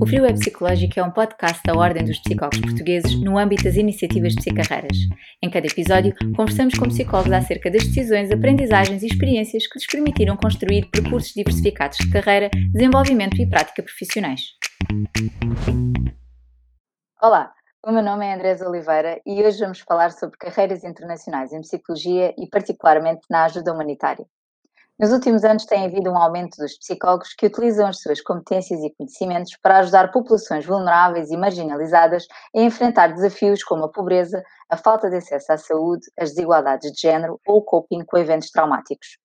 O Frio é Psicológico é um podcast da Ordem dos Psicólogos Portugueses no âmbito das iniciativas de psicarreiras. Em cada episódio, conversamos com psicólogos acerca das decisões, aprendizagens e experiências que lhes permitiram construir percursos diversificados de carreira, desenvolvimento e prática profissionais. Olá, o meu nome é Andrés Oliveira e hoje vamos falar sobre carreiras internacionais em psicologia e particularmente na ajuda humanitária. Nos últimos anos tem havido um aumento dos psicólogos que utilizam as suas competências e conhecimentos para ajudar populações vulneráveis e marginalizadas a enfrentar desafios como a pobreza, a falta de acesso à saúde, as desigualdades de género ou o coping com eventos traumáticos.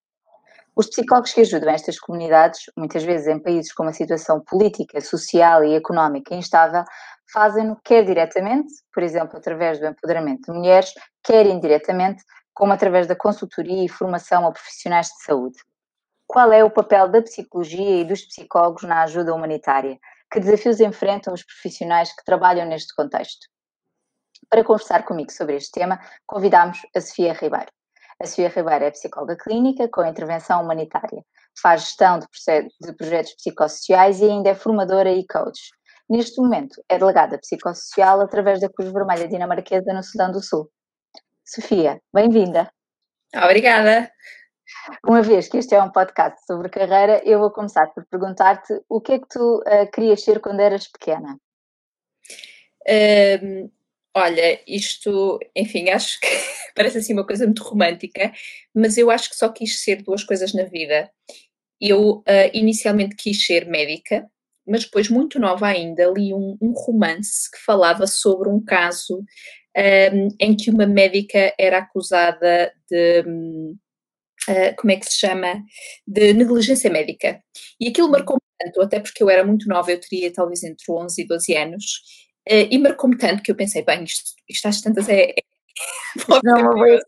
Os psicólogos que ajudam estas comunidades, muitas vezes em países com uma situação política, social e económica instável, fazem-no quer diretamente, por exemplo, através do empoderamento de mulheres, quer indiretamente, como através da consultoria e formação a profissionais de saúde. Qual é o papel da psicologia e dos psicólogos na ajuda humanitária? Que desafios enfrentam os profissionais que trabalham neste contexto? Para conversar comigo sobre este tema, convidamos a Sofia Ribeiro. A Sofia Ribeiro é psicóloga clínica com intervenção humanitária, faz gestão de, de projetos psicossociais e ainda é formadora e coach. Neste momento, é delegada psicossocial através da Cruz Vermelha Dinamarquesa no Sudão do Sul. Sofia, bem-vinda. Obrigada. Uma vez que este é um podcast sobre carreira, eu vou começar por perguntar-te o que é que tu uh, querias ser quando eras pequena? Um, olha, isto, enfim, acho que parece assim uma coisa muito romântica, mas eu acho que só quis ser duas coisas na vida. Eu uh, inicialmente quis ser médica, mas depois, muito nova ainda, li um, um romance que falava sobre um caso um, em que uma médica era acusada de. Uh, como é que se chama? De negligência médica. E aquilo marcou-me tanto, até porque eu era muito nova, eu teria talvez entre 11 e 12 anos, uh, e marcou-me tanto que eu pensei, bem, isto, isto às tantas é. é não, é uma boa ideia.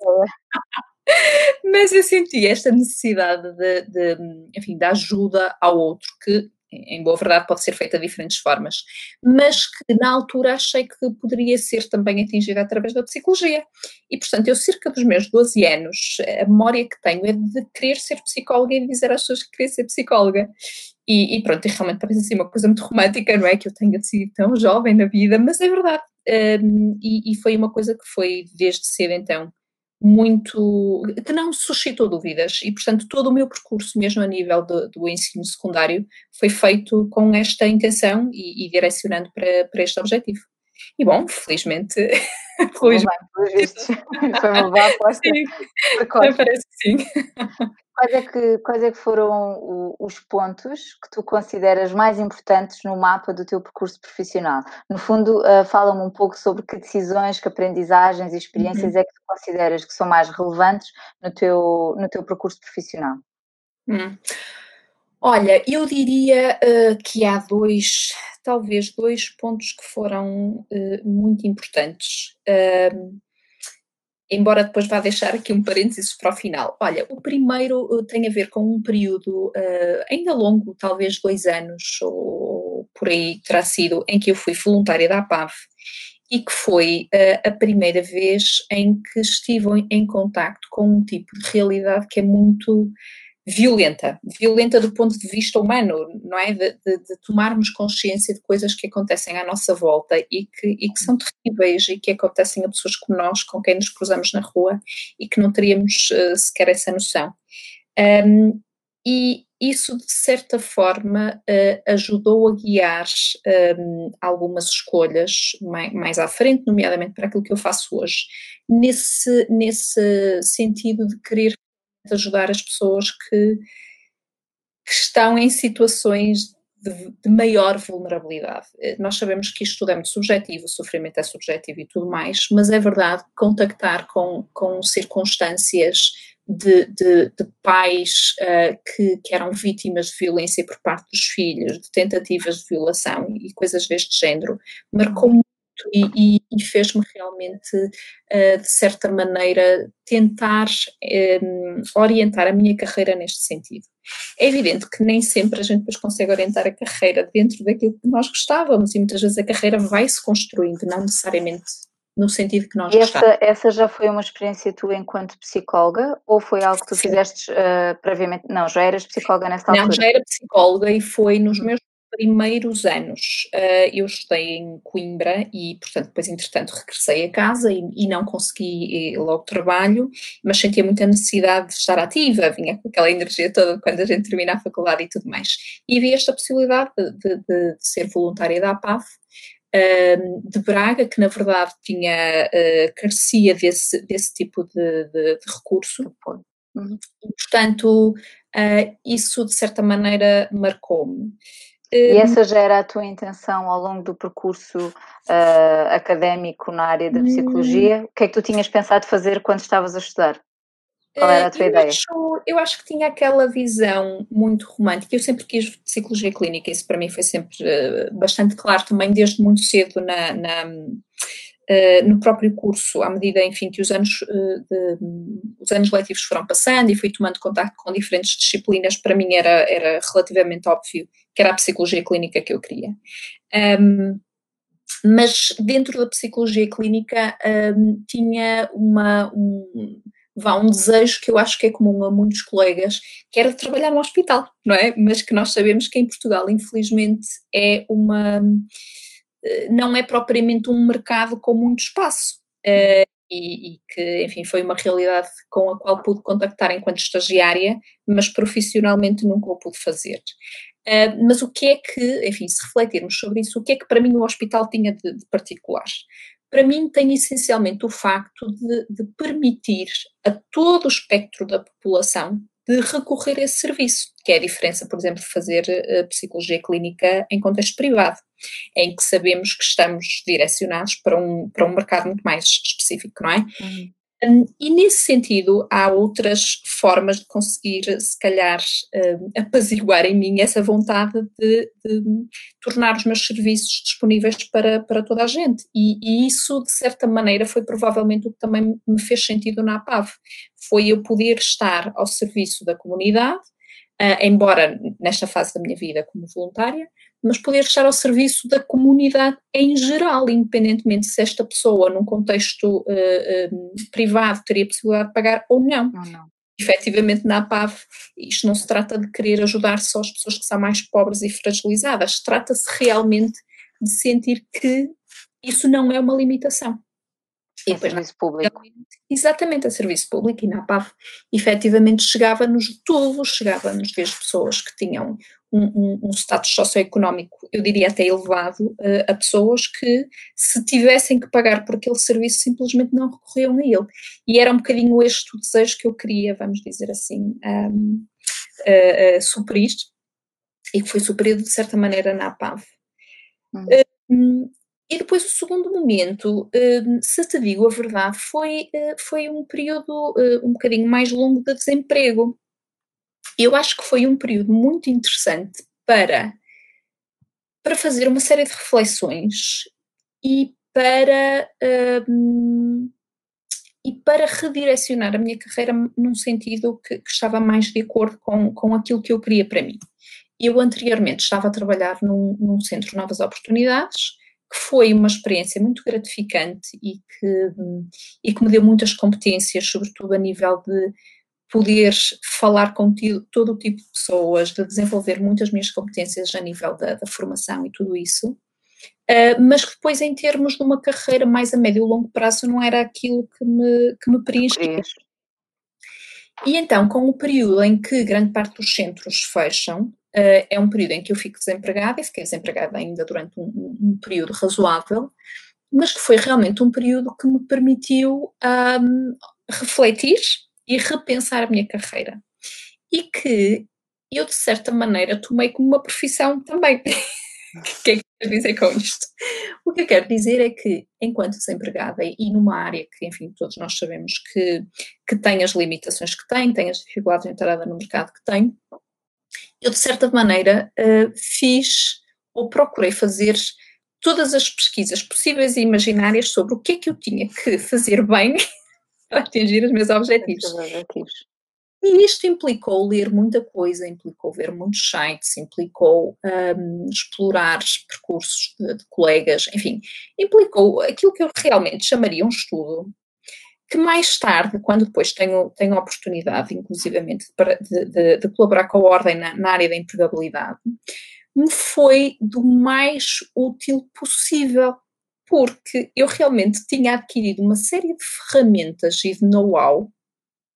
Mas eu senti esta necessidade de, de, enfim, de ajuda ao outro, que em boa verdade pode ser feita de diferentes formas, mas que na altura achei que poderia ser também atingida através da psicologia. E, portanto, eu cerca dos meus 12 anos, a memória que tenho é de querer ser psicóloga e de dizer às pessoas que queria ser psicóloga. E, e pronto, e realmente parece assim uma coisa muito romântica, não é? Que eu tenha sido tão jovem na vida, mas é verdade. Um, e, e foi uma coisa que foi desde cedo então muito. que não suscitou dúvidas e, portanto, todo o meu percurso, mesmo a nível do, do ensino secundário, foi feito com esta intenção e, e direcionando para, para este objetivo. E bom, felizmente. felizmente. Foi uma boa aposta. Sim, parece que sim. Quais é que, quais é que foram os pontos que tu consideras mais importantes no mapa do teu percurso profissional? No fundo, uh, fala-me um pouco sobre que decisões, que aprendizagens e experiências uhum. é que tu consideras que são mais relevantes no teu, no teu percurso profissional. Hum. Olha, eu diria uh, que há dois, talvez dois pontos que foram uh, muito importantes. Uh, embora depois vá deixar aqui um parênteses para o final. Olha, o primeiro uh, tem a ver com um período ainda longo, talvez dois anos ou por aí terá sido, em que eu fui voluntária da APAV e que foi a primeira vez em que estive em, em contacto com um tipo de realidade que é muito violenta, violenta do ponto de vista humano, não é? De, de, de, tomarmos consciência de coisas que acontecem à nossa volta e que, e que são terríveis e que acontecem a pessoas como nós, com quem nos cruzamos na rua e que não teríamos uh, sequer essa noção. Um, e isso, de certa forma, uh, ajudou a guiar um, algumas escolhas mais, mais à frente, nomeadamente para aquilo que eu faço hoje, nesse, nesse sentido de querer ajudar as pessoas que, que estão em situações de, de, maior vulnerabilidade. Eh, nós sabemos que isto tudo é muito subjetivo, o sofrimento é subjetivo e tudo mais, mas é verdade contactar com, com circunstâncias de, de, de pais uh, que, que, eram vítimas de violência por parte dos filhos, de tentativas de violação e coisas deste género, marcou e, e, e fez-me realmente, uh, de certa maneira, tentar um, ehm, orientar a minha carreira neste sentido. É evidente que nem sempre a gente depois consegue orientar a carreira dentro daquilo que nós gostávamos e muitas vezes a carreira vai se construindo, não necessariamente no sentido que nós essa, gostávamos. Essa já foi uma experiência tua enquanto psicóloga ou foi algo que tu Sim. fizeste uh, previamente? Não, já eras psicóloga nessa altura? Não, já era psicóloga e foi nos hum. meus primeiros anos uh, eu estudei em Coimbra e, portanto, depois, entretanto, regressei a casa e, e não consegui logo trabalho, mas sentia muita necessidade de estar ativa, vinha com aquela energia toda quando a gente termina a faculdade e tudo mais. E vi esta possibilidade de, de, de ser voluntária da APAV, uh, de Braga, que na verdade tinha, uh, carecia desse, desse tipo de, de, de recurso. Uhum. E, portanto, isso de certa maneira marcou-me. E essa já era a tua intenção ao longo do percurso uh, académico na área da psicologia? Hum. O que é que tu tinhas pensado fazer quando estavas a estudar? Qual era a tua eu ideia? Acho, eu acho que tinha aquela visão muito romântica. Eu sempre quis psicologia clínica, isso para mim foi sempre uh, bastante claro também, desde muito cedo na, na uh, no próprio curso, à medida, enfim, que os anos, uh, de, os anos letivos foram passando e fui tomando contato com diferentes disciplinas, para mim era, era relativamente óbvio que era a psicologia clínica que eu queria. Um, mas dentro da psicologia clínica um, tinha uma, um, vá, um desejo que eu acho que é comum a muitos colegas, que era trabalhar no hospital, não é? Mas que nós sabemos que em Portugal, infelizmente, é uma. Eh, não é propriamente um mercado com muito espaço. Uh, e, e, que, enfim, foi uma realidade com a qual pude contactar enquanto estagiária, mas profissionalmente nunca o pude fazer. Uh, mas o que é que, enfim, se refletirmos sobre isso, o que é que para mim o hospital tinha de, de particular? para mim tem essencialmente o facto de, de, permitir a todo o espectro da população de recorrer a esse serviço, que é a diferença, por exemplo, de fazer uh, psicologia clínica em contexto privado, em que sabemos que estamos direcionados para um, para um mercado muito mais específico, não é? Uhum. Um, e nesse sentido, há outras formas de conseguir, se calhar, um, apaziguar em mim essa vontade de, de, tornar os meus serviços disponíveis para, para toda a gente. E, e, isso, de certa maneira, foi provavelmente o que também me fez sentido na APAV. Foi eu poder estar ao serviço da comunidade, uh, embora nesta fase da minha vida como voluntária, mas poder estar ao serviço da comunidade em geral, independentemente se esta pessoa, num contexto uh, privado, teria possibilidade de pagar ou não. Ou não. Efetivamente, na APAV, isto não se trata de querer ajudar só as pessoas que são mais pobres e fragilizadas, trata-se realmente de sentir que isso não é uma limitação. E depois, serviço público. Exatamente, a serviço público e na PAV, efetivamente chegava-nos todos, chegava-nos desde pessoas que tinham um, um, um, status socioeconómico, eu diria até elevado, uh, a pessoas que, se tivessem que pagar por aquele serviço, simplesmente não recorriam a ele. E era um bocadinho este o desejo que eu queria, vamos dizer assim, um, uh, uh, suprir, e que foi suprido de certa maneira na PAV. Hum. E depois o segundo momento, hum, se te digo a verdade, foi, eh, foi um período eh, um bocadinho mais longo de desemprego. Eu acho que foi um período muito interessante para, para fazer uma série de reflexões e para, um, e para redirecionar a minha carreira num sentido que, que, estava mais de acordo com, com aquilo que eu queria para mim. Eu anteriormente estava a trabalhar num, num centro de novas oportunidades, que foi uma experiência muito gratificante e que, e que me deu muitas competências, sobretudo a nível de poder falar com todo o tipo de pessoas, de desenvolver muitas minhas competências a nível da, da formação e tudo isso, uh, mas que depois, em termos de uma carreira mais a médio e longo prazo, não era aquilo que me, que me preenchia. E então, com o período em que grande parte dos centros fecham, Uh, é um período em que eu fico desempregada e fiquei desempregada ainda durante um, um, período razoável, mas que foi realmente um período que me permitiu um, refletir e repensar a minha carreira. E que eu, de certa maneira, tomei como uma profissão também. o que é que quero dizer com isto? O que eu quero dizer é que, enquanto desempregada e numa área que, enfim, todos nós sabemos que, que tem as limitações que tem, tem as dificuldades de entrada no mercado que tem, eu de certa maneira uh, fiz ou procurei fazer todas as pesquisas possíveis e imaginárias sobre o que é que eu tinha que fazer bem para atingir os meus objetivos. E isto implicou ler muita coisa, implicou ver muitos sites, implicou um, explorar percursos de, de, colegas, enfim, implicou aquilo que eu realmente chamaria um estudo que mais tarde, quando depois tenho, tenho a oportunidade, inclusivamente, de, de, de colaborar com a Ordem na, na, área da empregabilidade, me foi do mais útil possível, porque eu realmente tinha adquirido uma série de ferramentas e de know-how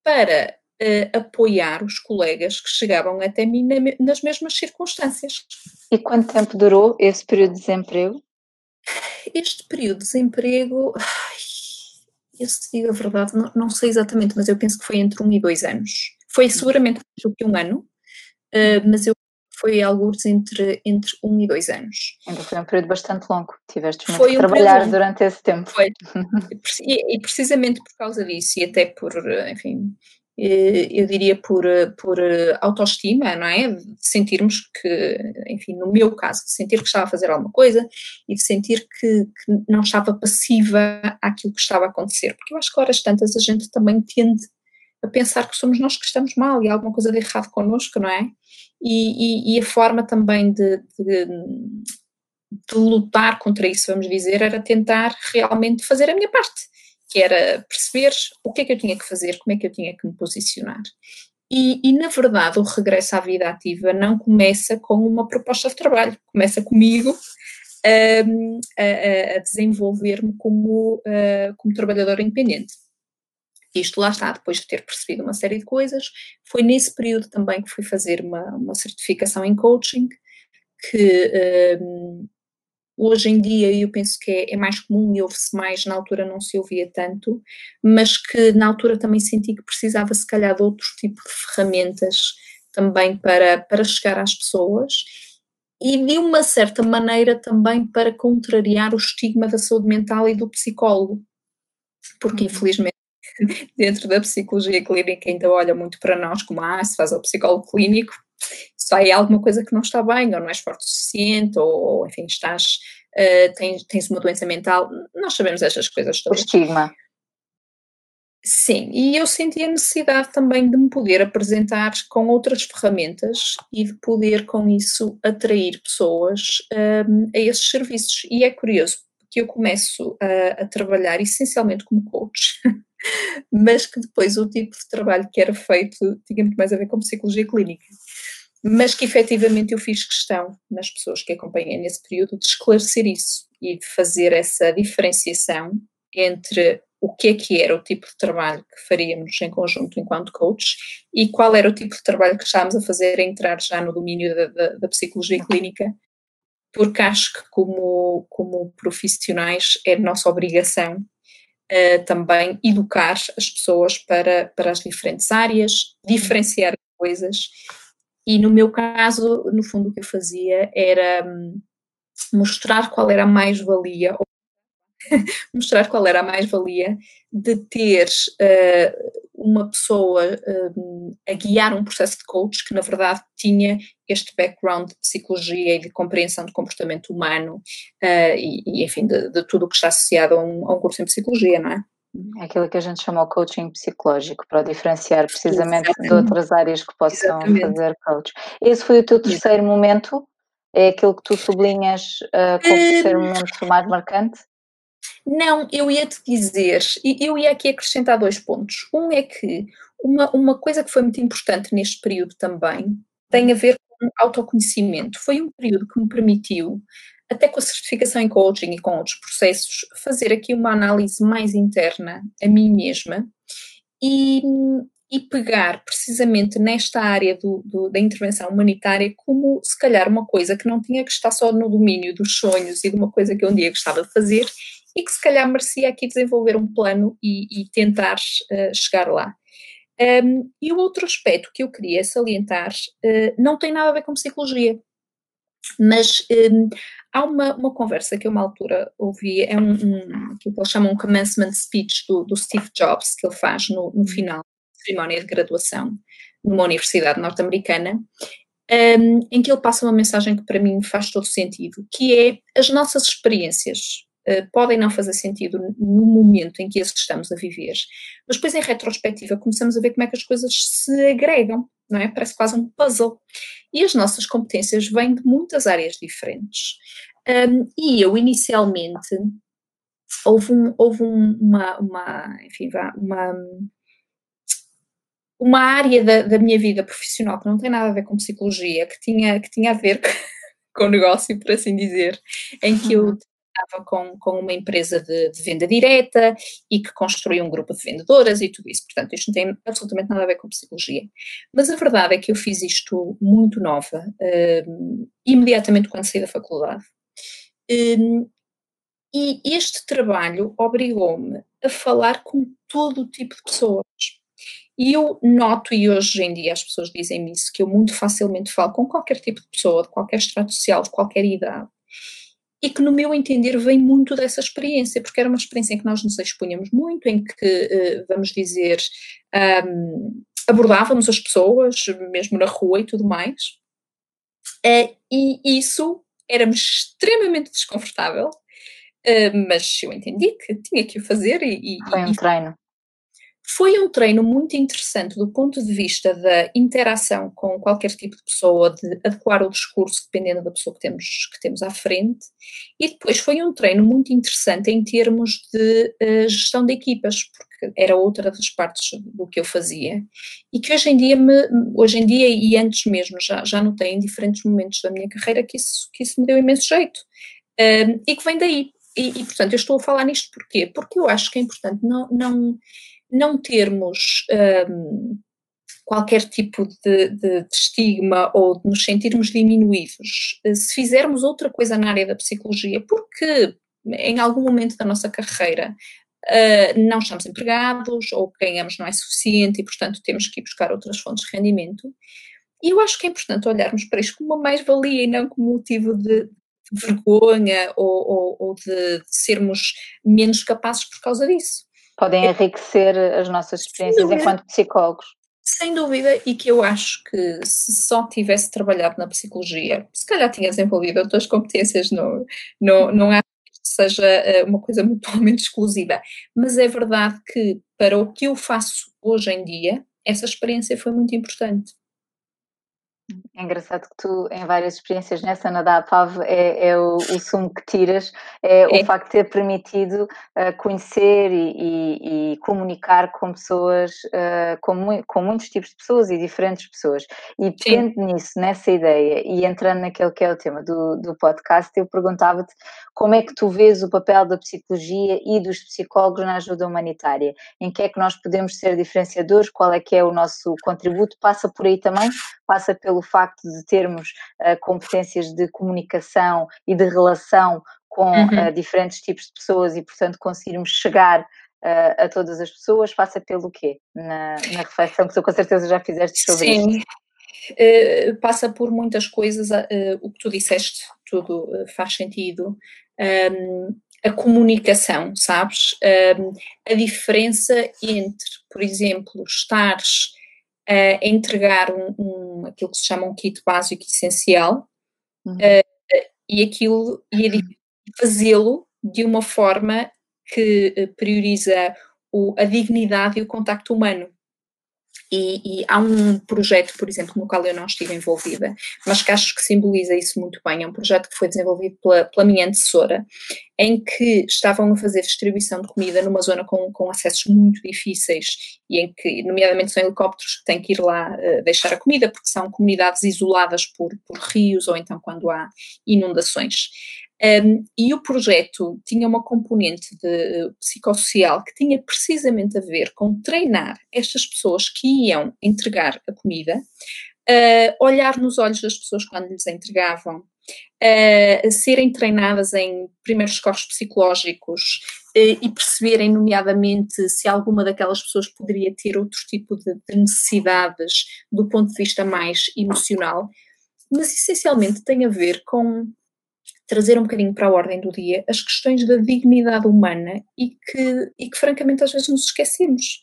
para uh, apoiar os colegas que chegavam até mim na, nas mesmas circunstâncias. E quanto tempo durou esse período de desemprego? Este período de desemprego, eu se digo a verdade, não, não, sei exatamente, mas eu penso que foi entre um e dois anos. Foi seguramente mais do que um ano, uh, mas eu foi alguns entre, entre um e dois anos. Então foi um período bastante longo, tiveste muito foi um trabalhar durante esse tempo. Foi, e, e, precisamente por causa disso, e até por, enfim, eh, eu diria por, por autoestima, não é? De sentirmos que, enfim, no meu caso, de sentir que estava a fazer alguma coisa e de sentir que, que não estava passiva àquilo que estava a acontecer. Porque eu acho que horas tantas a gente também tende a pensar que somos nós que estamos mal e há alguma coisa de errado connosco, não é? E, e, e a forma também de, de, de lutar contra isso, vamos dizer, era tentar realmente fazer a minha parte que era perceber o que é que eu tinha que fazer, como é que eu tinha que me posicionar. E, e, na verdade, o regresso à vida ativa não começa com uma proposta de trabalho, começa comigo um, a, a desenvolver-me como, uh, como trabalhadora independente. Isto lá está, depois de ter percebido uma série de coisas, foi nesse período também que fui fazer uma, uma certificação em coaching, que um, Hoje em dia eu penso que é, é mais comum e ouve-se mais, na altura não se ouvia tanto, mas que na altura também senti que precisava se calhar de outro tipo de ferramentas também para, para chegar às pessoas e de uma certa maneira também para contrariar o estigma da saúde mental e do psicólogo, porque uhum. infelizmente dentro da psicologia clínica ainda olha muito para nós como ah, se faz ao psicólogo clínico, há alguma coisa que não está bem, ou não és forte o suficiente, ou, enfim, estás, uh, tens, tens uma doença mental, nós sabemos estas coisas todas. O estigma. Sim, e eu senti a necessidade também de me poder apresentar com outras ferramentas e de poder, com isso, atrair pessoas um, a esses serviços. E é curioso, que eu começo a, a trabalhar essencialmente como coach, mas que depois o tipo de trabalho que era feito tinha muito mais a ver com psicologia clínica mas que efetivamente eu fiz questão nas pessoas que acompanhei nesse período de esclarecer isso e de fazer essa diferenciação entre o que é que era o tipo de trabalho que faríamos em conjunto enquanto coach e qual era o tipo de trabalho que estávamos a fazer a entrar já no domínio da, da, da psicologia clínica, porque acho que como, como profissionais é nossa obrigação uh, também educar as pessoas para, para as diferentes áreas, diferenciar coisas e no meu caso, no fundo, o que eu fazia era hum, mostrar qual era a mais-valia, mostrar qual era a mais-valia de ter uh, uma pessoa uh, a guiar um processo de coach que, na verdade, tinha este background de psicologia e de compreensão do comportamento humano uh, e, e, enfim, de, de tudo o que está associado a um, a um curso em psicologia, não é? É aquilo que a gente chama o coaching psicológico, para diferenciar precisamente Exatamente. de outras áreas que possam Exatamente. fazer coach. Esse foi o teu terceiro momento? É aquilo que tu sublinhas uh, como um, terceiro momento mais marcante? Não, eu ia te dizer, eu ia aqui acrescentar dois pontos. Um é que uma, uma coisa que foi muito importante neste período também tem a ver com autoconhecimento. Foi um período que me permitiu até com a certificação em coaching e com outros processos, fazer aqui uma análise mais interna a mim mesma e, e pegar precisamente nesta área do, do, da intervenção humanitária como se calhar uma coisa que não tinha que estar só no domínio dos sonhos e de uma coisa que um dia gostava de fazer e que se calhar merecia aqui desenvolver um plano e, e tentar uh, chegar lá. Um, e o outro aspecto que eu queria salientar uh, não tem nada a ver com psicologia, mas um, há uma, uma conversa que eu uma altura ouvi, é um, um aquilo que eles chamam um commencement speech do, do Steve Jobs, que ele faz no, no final da cerimónia de graduação numa universidade norte-americana, um, em que ele passa uma mensagem que para mim faz todo sentido, que é as nossas experiências podem não fazer sentido no momento em que as estamos a viver, mas depois em retrospectiva começamos a ver como é que as coisas se agregam não é? Parece quase um puzzle. E as nossas competências vêm de muitas áreas diferentes. Um, e eu, inicialmente, houve, um, houve um, uma, uma, enfim, uma, uma área da, da, minha vida profissional que não tem nada a ver com psicologia, que tinha, que tinha a ver com negócio, por assim dizer, em que eu uhum. Estava com, com uma empresa de, de, venda direta e que construía um grupo de vendedoras e tudo isso. Portanto, isto não tem absolutamente nada a ver com psicologia. Mas a verdade é que eu fiz isto muito nova, um, imediatamente quando saí da faculdade. Um, e este trabalho obrigou-me a falar com todo o tipo de pessoas. E eu noto, e hoje em dia as pessoas dizem-me isso, que eu muito facilmente falo com qualquer tipo de pessoa, de qualquer estrato social, de qualquer idade, e que no meu entender vem muito dessa experiência, porque era uma experiência em que nós nos expunhamos muito, em que, eh, vamos dizer, um, abordávamos as pessoas, mesmo na rua e tudo mais, eh, e isso era-me extremamente desconfortável, eh, mas eu entendi que tinha que o fazer e... Foi um e, treino. Foi um treino muito interessante do ponto de vista da interação com qualquer tipo de pessoa, de adequar o discurso dependendo da pessoa que temos, que temos à frente. E depois foi um treino muito interessante em termos de uh, gestão de equipas, porque era outra das partes do que eu fazia. E que hoje em dia, me, hoje em dia e antes mesmo, já, já notei em diferentes momentos da minha carreira que isso, que isso me deu imenso jeito. Uh, e que vem daí. E, e, portanto, eu estou a falar nisto porquê? Porque eu acho que é importante não, não não termos um, qualquer tipo de, de, de, estigma ou de nos sentirmos diminuídos eh, se fizermos outra coisa na área da psicologia, porque em algum momento da nossa carreira uh, não estamos empregados ou ganhamos não é suficiente e, portanto, temos que ir buscar outras fontes de rendimento. E eu acho que é importante olharmos para isto como uma mais-valia e não como motivo de vergonha ou, ou, ou de, de sermos menos capazes por causa disso podem enriquecer as nossas experiências enquanto psicólogos. Sem dúvida, e que eu acho que se só tivesse trabalhado na psicologia, se calhar tinha desenvolvido outras competências, não, não, não acho que seja eh, uma coisa mutuamente exclusiva. Mas é verdade que para o que eu faço hoje em dia, essa experiência foi muito importante. É engraçado que tu, em várias experiências nessa na PAV, é, é o, o, sumo que tiras, é, é, o facto de ter permitido uh, conhecer e, e, e, comunicar com pessoas, uh, com, mu com, muitos tipos de pessoas e diferentes pessoas. E tendo nisso, nessa ideia, e entrando naquele que é o tema do, do podcast, eu perguntava-te como é que tu vês o papel da psicologia e dos psicólogos na ajuda humanitária? Em que é que nós podemos ser diferenciadores? Qual é que é o nosso contributo? Passa por aí também? Passa pelo facto de termos uh, competências de comunicação e de relação com uhum. uh, diferentes tipos de pessoas e, portanto, conseguirmos chegar uh, a todas as pessoas, passa pelo quê? Na, na reflexão que tu com certeza já fizeste sobre Sim. isto. Uh, passa por muitas coisas, uh, o que tu disseste, tudo uh, faz sentido. Um, a comunicação, sabes? Um, a diferença entre, por exemplo, estares a entregar um, um, aquilo que se chama um kit básico essencial uhum. e aquilo e fazê-lo de uma forma que prioriza o, a dignidade e o contacto humano. E, e, há um projeto, por exemplo, no qual eu não estive envolvida, mas que acho que simboliza isso muito bem. É um projeto que foi desenvolvido pela, pela minha antecessora, em que estavam a fazer distribuição de comida numa zona com, com acessos muito difíceis e em que, nomeadamente, são helicópteros que têm que ir lá uh, deixar a comida, porque são comunidades isoladas por, por rios ou então quando há inundações. Um, e o projeto tinha uma componente de uh, psicossocial que tinha precisamente a ver com treinar estas pessoas que iam entregar a comida, uh, olhar nos olhos das pessoas quando lhes entregavam, uh, serem treinadas em primeiros socorros psicológicos e perceberem, nomeadamente, se alguma daquelas pessoas poderia ter outro tipo de, de necessidades do ponto de vista mais emocional, mas essencialmente tem a ver com trazer um bocadinho para a ordem do dia as questões da dignidade humana e que, e que francamente às vezes nos esquecemos.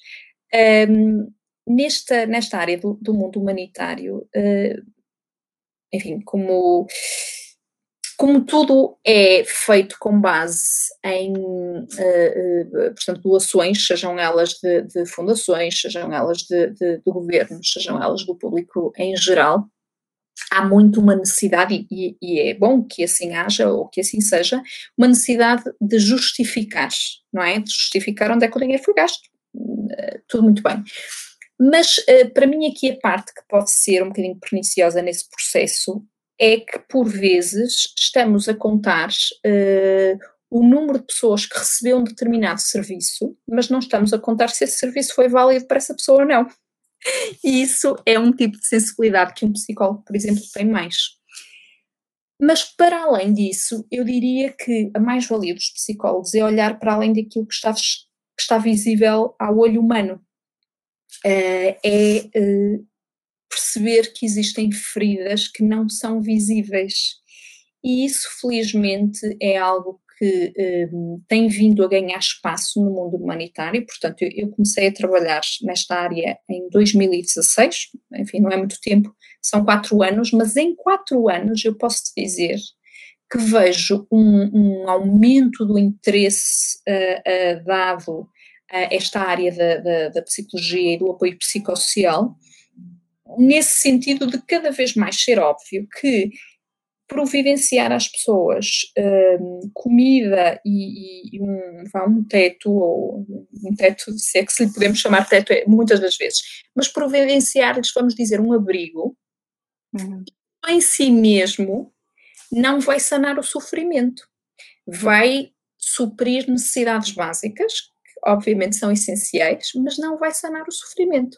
Um, nesta, nesta área do, do mundo humanitário, uh, enfim, como, como tudo é feito com base em, uh, uh, portanto, doações, sejam elas de, de fundações, sejam elas de, de, de governos, sejam elas do público em geral, há muito uma necessidade, e, e, é bom que assim haja ou que assim seja, uma necessidade de justificar, não é? De justificar onde é que o dinheiro foi gasto. Uh, tudo muito bem. Mas uh, para mim aqui a parte que pode ser um bocadinho perniciosa nesse processo é que, por vezes, estamos a contar uh, o número de pessoas que recebeu um determinado serviço, mas não estamos a contar se esse serviço foi válido para essa pessoa ou não. E isso é um tipo de sensibilidade que um psicólogo, por exemplo, tem mais. Mas, para além disso, eu diria que a mais-valia dos psicólogos é olhar para além daquilo que está, que está visível ao olho humano. Uh, é uh, perceber que existem feridas que não são visíveis. E isso, felizmente, é algo que um, tem vindo a ganhar espaço no mundo humanitário. Portanto, eu, comecei a trabalhar nesta área em 2016, enfim, não é muito tempo, são quatro anos, mas em quatro anos eu posso dizer que vejo um, um aumento do interesse uh, uh, dado a esta área da, da, da psicologia e do apoio psicossocial, nesse sentido de cada vez mais ser óbvio que providenciar às pessoas um, comida e, e um, um, teto, ou um teto, se é que se lhe podemos chamar teto, é, muitas das vezes, mas providenciar-lhes, vamos dizer, um abrigo, uhum. em si mesmo não vai sanar o sofrimento, vai suprir necessidades básicas, que obviamente são essenciais, mas não vai sanar o sofrimento.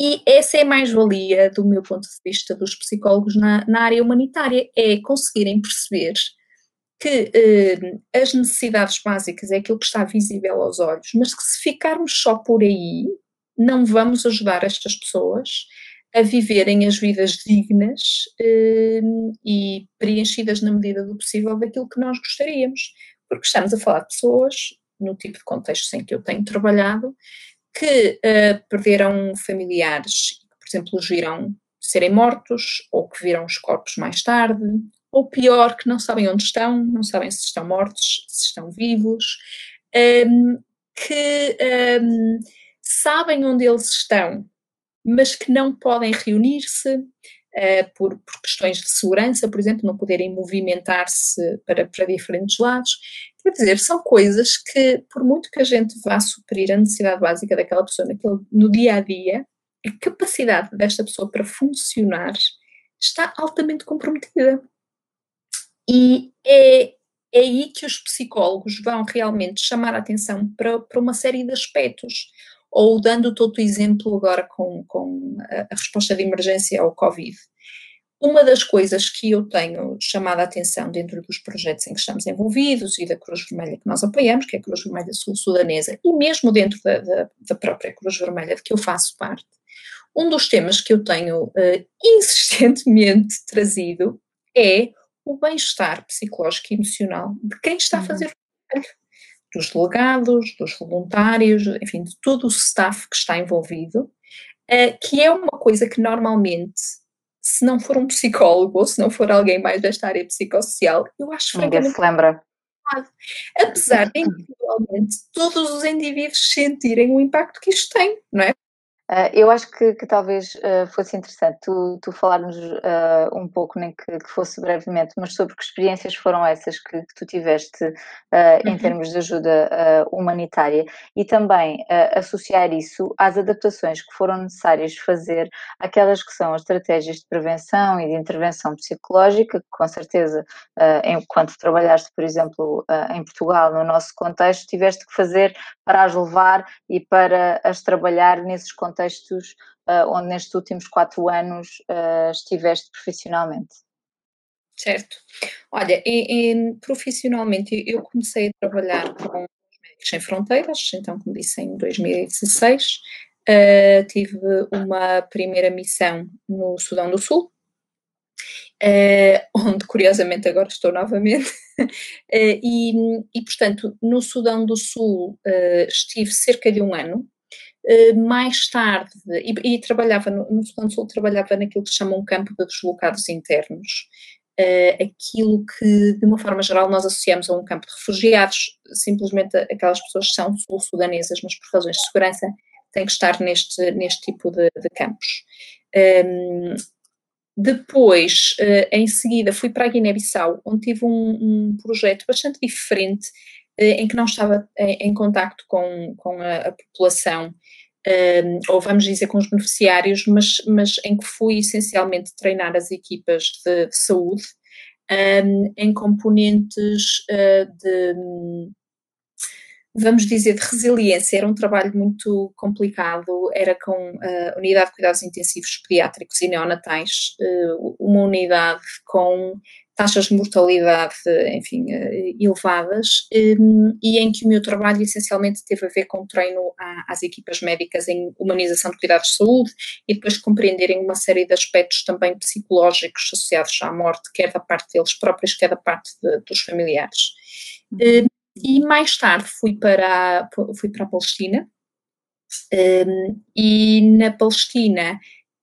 E essa é a mais-valia, do meu ponto de vista, dos psicólogos na, na área humanitária, é conseguirem perceber que eh, as necessidades básicas é aquilo que está visível aos olhos, mas que se ficarmos só por aí, não vamos ajudar estas pessoas a viverem as vidas dignas eh, e preenchidas na medida do possível daquilo que nós gostaríamos. Porque estamos a falar de pessoas, no tipo de contexto em que eu tenho trabalhado, que uh, perderam familiares, por exemplo, viram serem mortos, ou que viram os corpos mais tarde, ou pior, que não sabem onde estão, não sabem se estão mortos, se estão vivos, um, ehm, que um, ehm, sabem onde eles estão, mas que não podem reunir-se uh, por, por, questões de segurança, por exemplo, não poderem movimentar-se para, para diferentes lados. Quer dizer, são coisas que, por muito que a gente vá suprir a necessidade básica daquela pessoa naquele, no dia a dia, a capacidade desta pessoa para funcionar está altamente comprometida. E é, é aí que os psicólogos vão realmente chamar a atenção para, para uma série de aspectos. Ou dando todo o exemplo agora com, com a, a resposta de emergência ao Covid. Uma das coisas que eu tenho chamado a atenção dentro dos projetos em que estamos envolvidos e da Cruz Vermelha que nós apoiamos, que é a Cruz Vermelha Sul-Sudanesa, e mesmo dentro da, da, da, própria Cruz Vermelha de que eu faço parte, um dos temas que eu tenho uh, insistentemente trazido é o bem-estar psicológico e emocional de quem está a uhum. fazer o trabalho, dos delegados, dos voluntários, enfim, de todo o staff que está envolvido, uh, que é uma coisa que normalmente se não for um psicólogo ou se não for alguém mais desta área psicossocial, eu acho Ninguém se lembra. Apesar de individualmente todos os indivíduos sentirem o impacto que isto tem, não é? Uh, eu acho que, que talvez uh, fosse interessante tu, tu falarmos uh, um pouco, nem que, que, fosse brevemente, mas sobre que experiências foram essas que, que tu tiveste uhum. em termos de ajuda humanitária e também associar isso às adaptações que foram necessárias fazer aquelas que são as estratégias de prevenção e de intervenção psicológica, que com certeza, enquanto trabalhaste, por exemplo, em Portugal, no nosso contexto, tiveste que fazer para as levar e para as trabalhar nesses contextos contextos uh, onde nestes últimos quatro anos uh, estiveste profissionalmente? Certo. Olha, profissionalmente eu comecei a trabalhar com os Médicos Sem Fronteiras, então, como disse, em 2016. Uh, eh, tive uma primeira missão no Sudão do Sul, Uh, onde curiosamente agora estou novamente, uh, e, e, portanto no Sudão do Sul uh, estive cerca de um ano, mais tarde, e, e trabalhava no, no trabalhava naquilo que se chama um campo de deslocados internos, uh, aquilo que, de uma forma geral, nós associamos a um campo de refugiados, simplesmente aquelas pessoas que são sul-sudanesas, mas por razões de segurança têm que estar neste, neste tipo de, de campos. Um, ehm, depois, uh, em seguida, fui para a Guiné-Bissau, onde tive um, um projeto bastante diferente, em que não estava em, em contacto com, com a, a população um, ou vamos dizer com os beneficiários, mas, mas em que fui essencialmente treinar as equipas de, de saúde um, em componentes uh, de, vamos dizer, de resiliência. Era um trabalho muito complicado, era com a unidade de cuidados intensivos pediátricos e neonatais, uh, uma unidade com taxas de mortalidade, enfim, eh, elevadas, ehm, e em que o meu trabalho essencialmente teve a ver com treino às equipas médicas em humanização de cuidados de saúde e depois compreenderem uma série de aspectos também psicológicos associados à morte, quer da parte deles próprios, quer da parte de, dos familiares. Ehm, e mais tarde fui para, fui para a Palestina, ehm, e na Palestina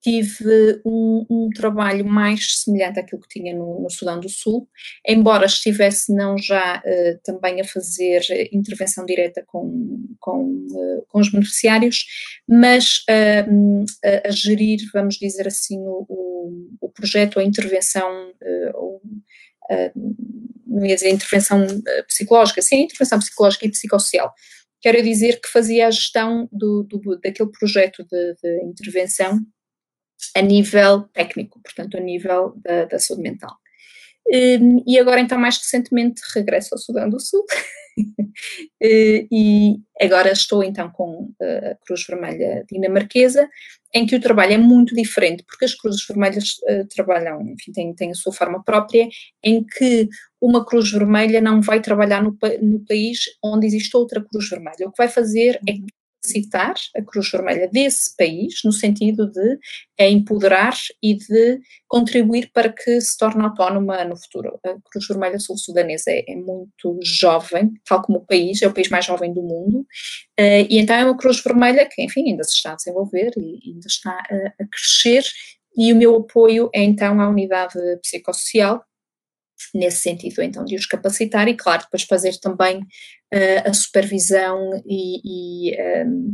tive um, um, trabalho mais semelhante àquilo que tinha no, no Sudão do Sul, embora estivesse não já uh, também a fazer intervenção direta com, com, uh, com os beneficiários, mas uh, a, a, gerir, vamos dizer assim, o, o, o projeto, a intervenção, ou, não ia dizer intervenção psicológica, sim, intervenção psicológica e psicossocial. Quero dizer que fazia a gestão do, do daquele projeto de, de intervenção a nível técnico, portanto, a nível da, da saúde mental. Um, e agora, então, mais recentemente, regresso ao Sudão do Sul e agora estou então com a Cruz Vermelha dinamarquesa, em que o trabalho é muito diferente, porque as Cruzes Vermelhas uh, trabalham, enfim, têm, têm a sua forma própria, em que uma Cruz Vermelha não vai trabalhar no, no país onde existe outra Cruz Vermelha. O que vai fazer é citar a Cruz Vermelha desse país, no sentido de empoderar e de contribuir para que se torne autónoma no futuro. A Cruz Vermelha Sul-Sudanesa é, é, muito jovem, tal como o país, é o país mais jovem do mundo, uh, e então é uma Cruz Vermelha que, enfim, ainda se está a desenvolver e ainda está a, a crescer, e o meu apoio é então à unidade psicossocial, nesse sentido, então, de os capacitar e, claro, depois fazer também uh, a supervisão e, e um,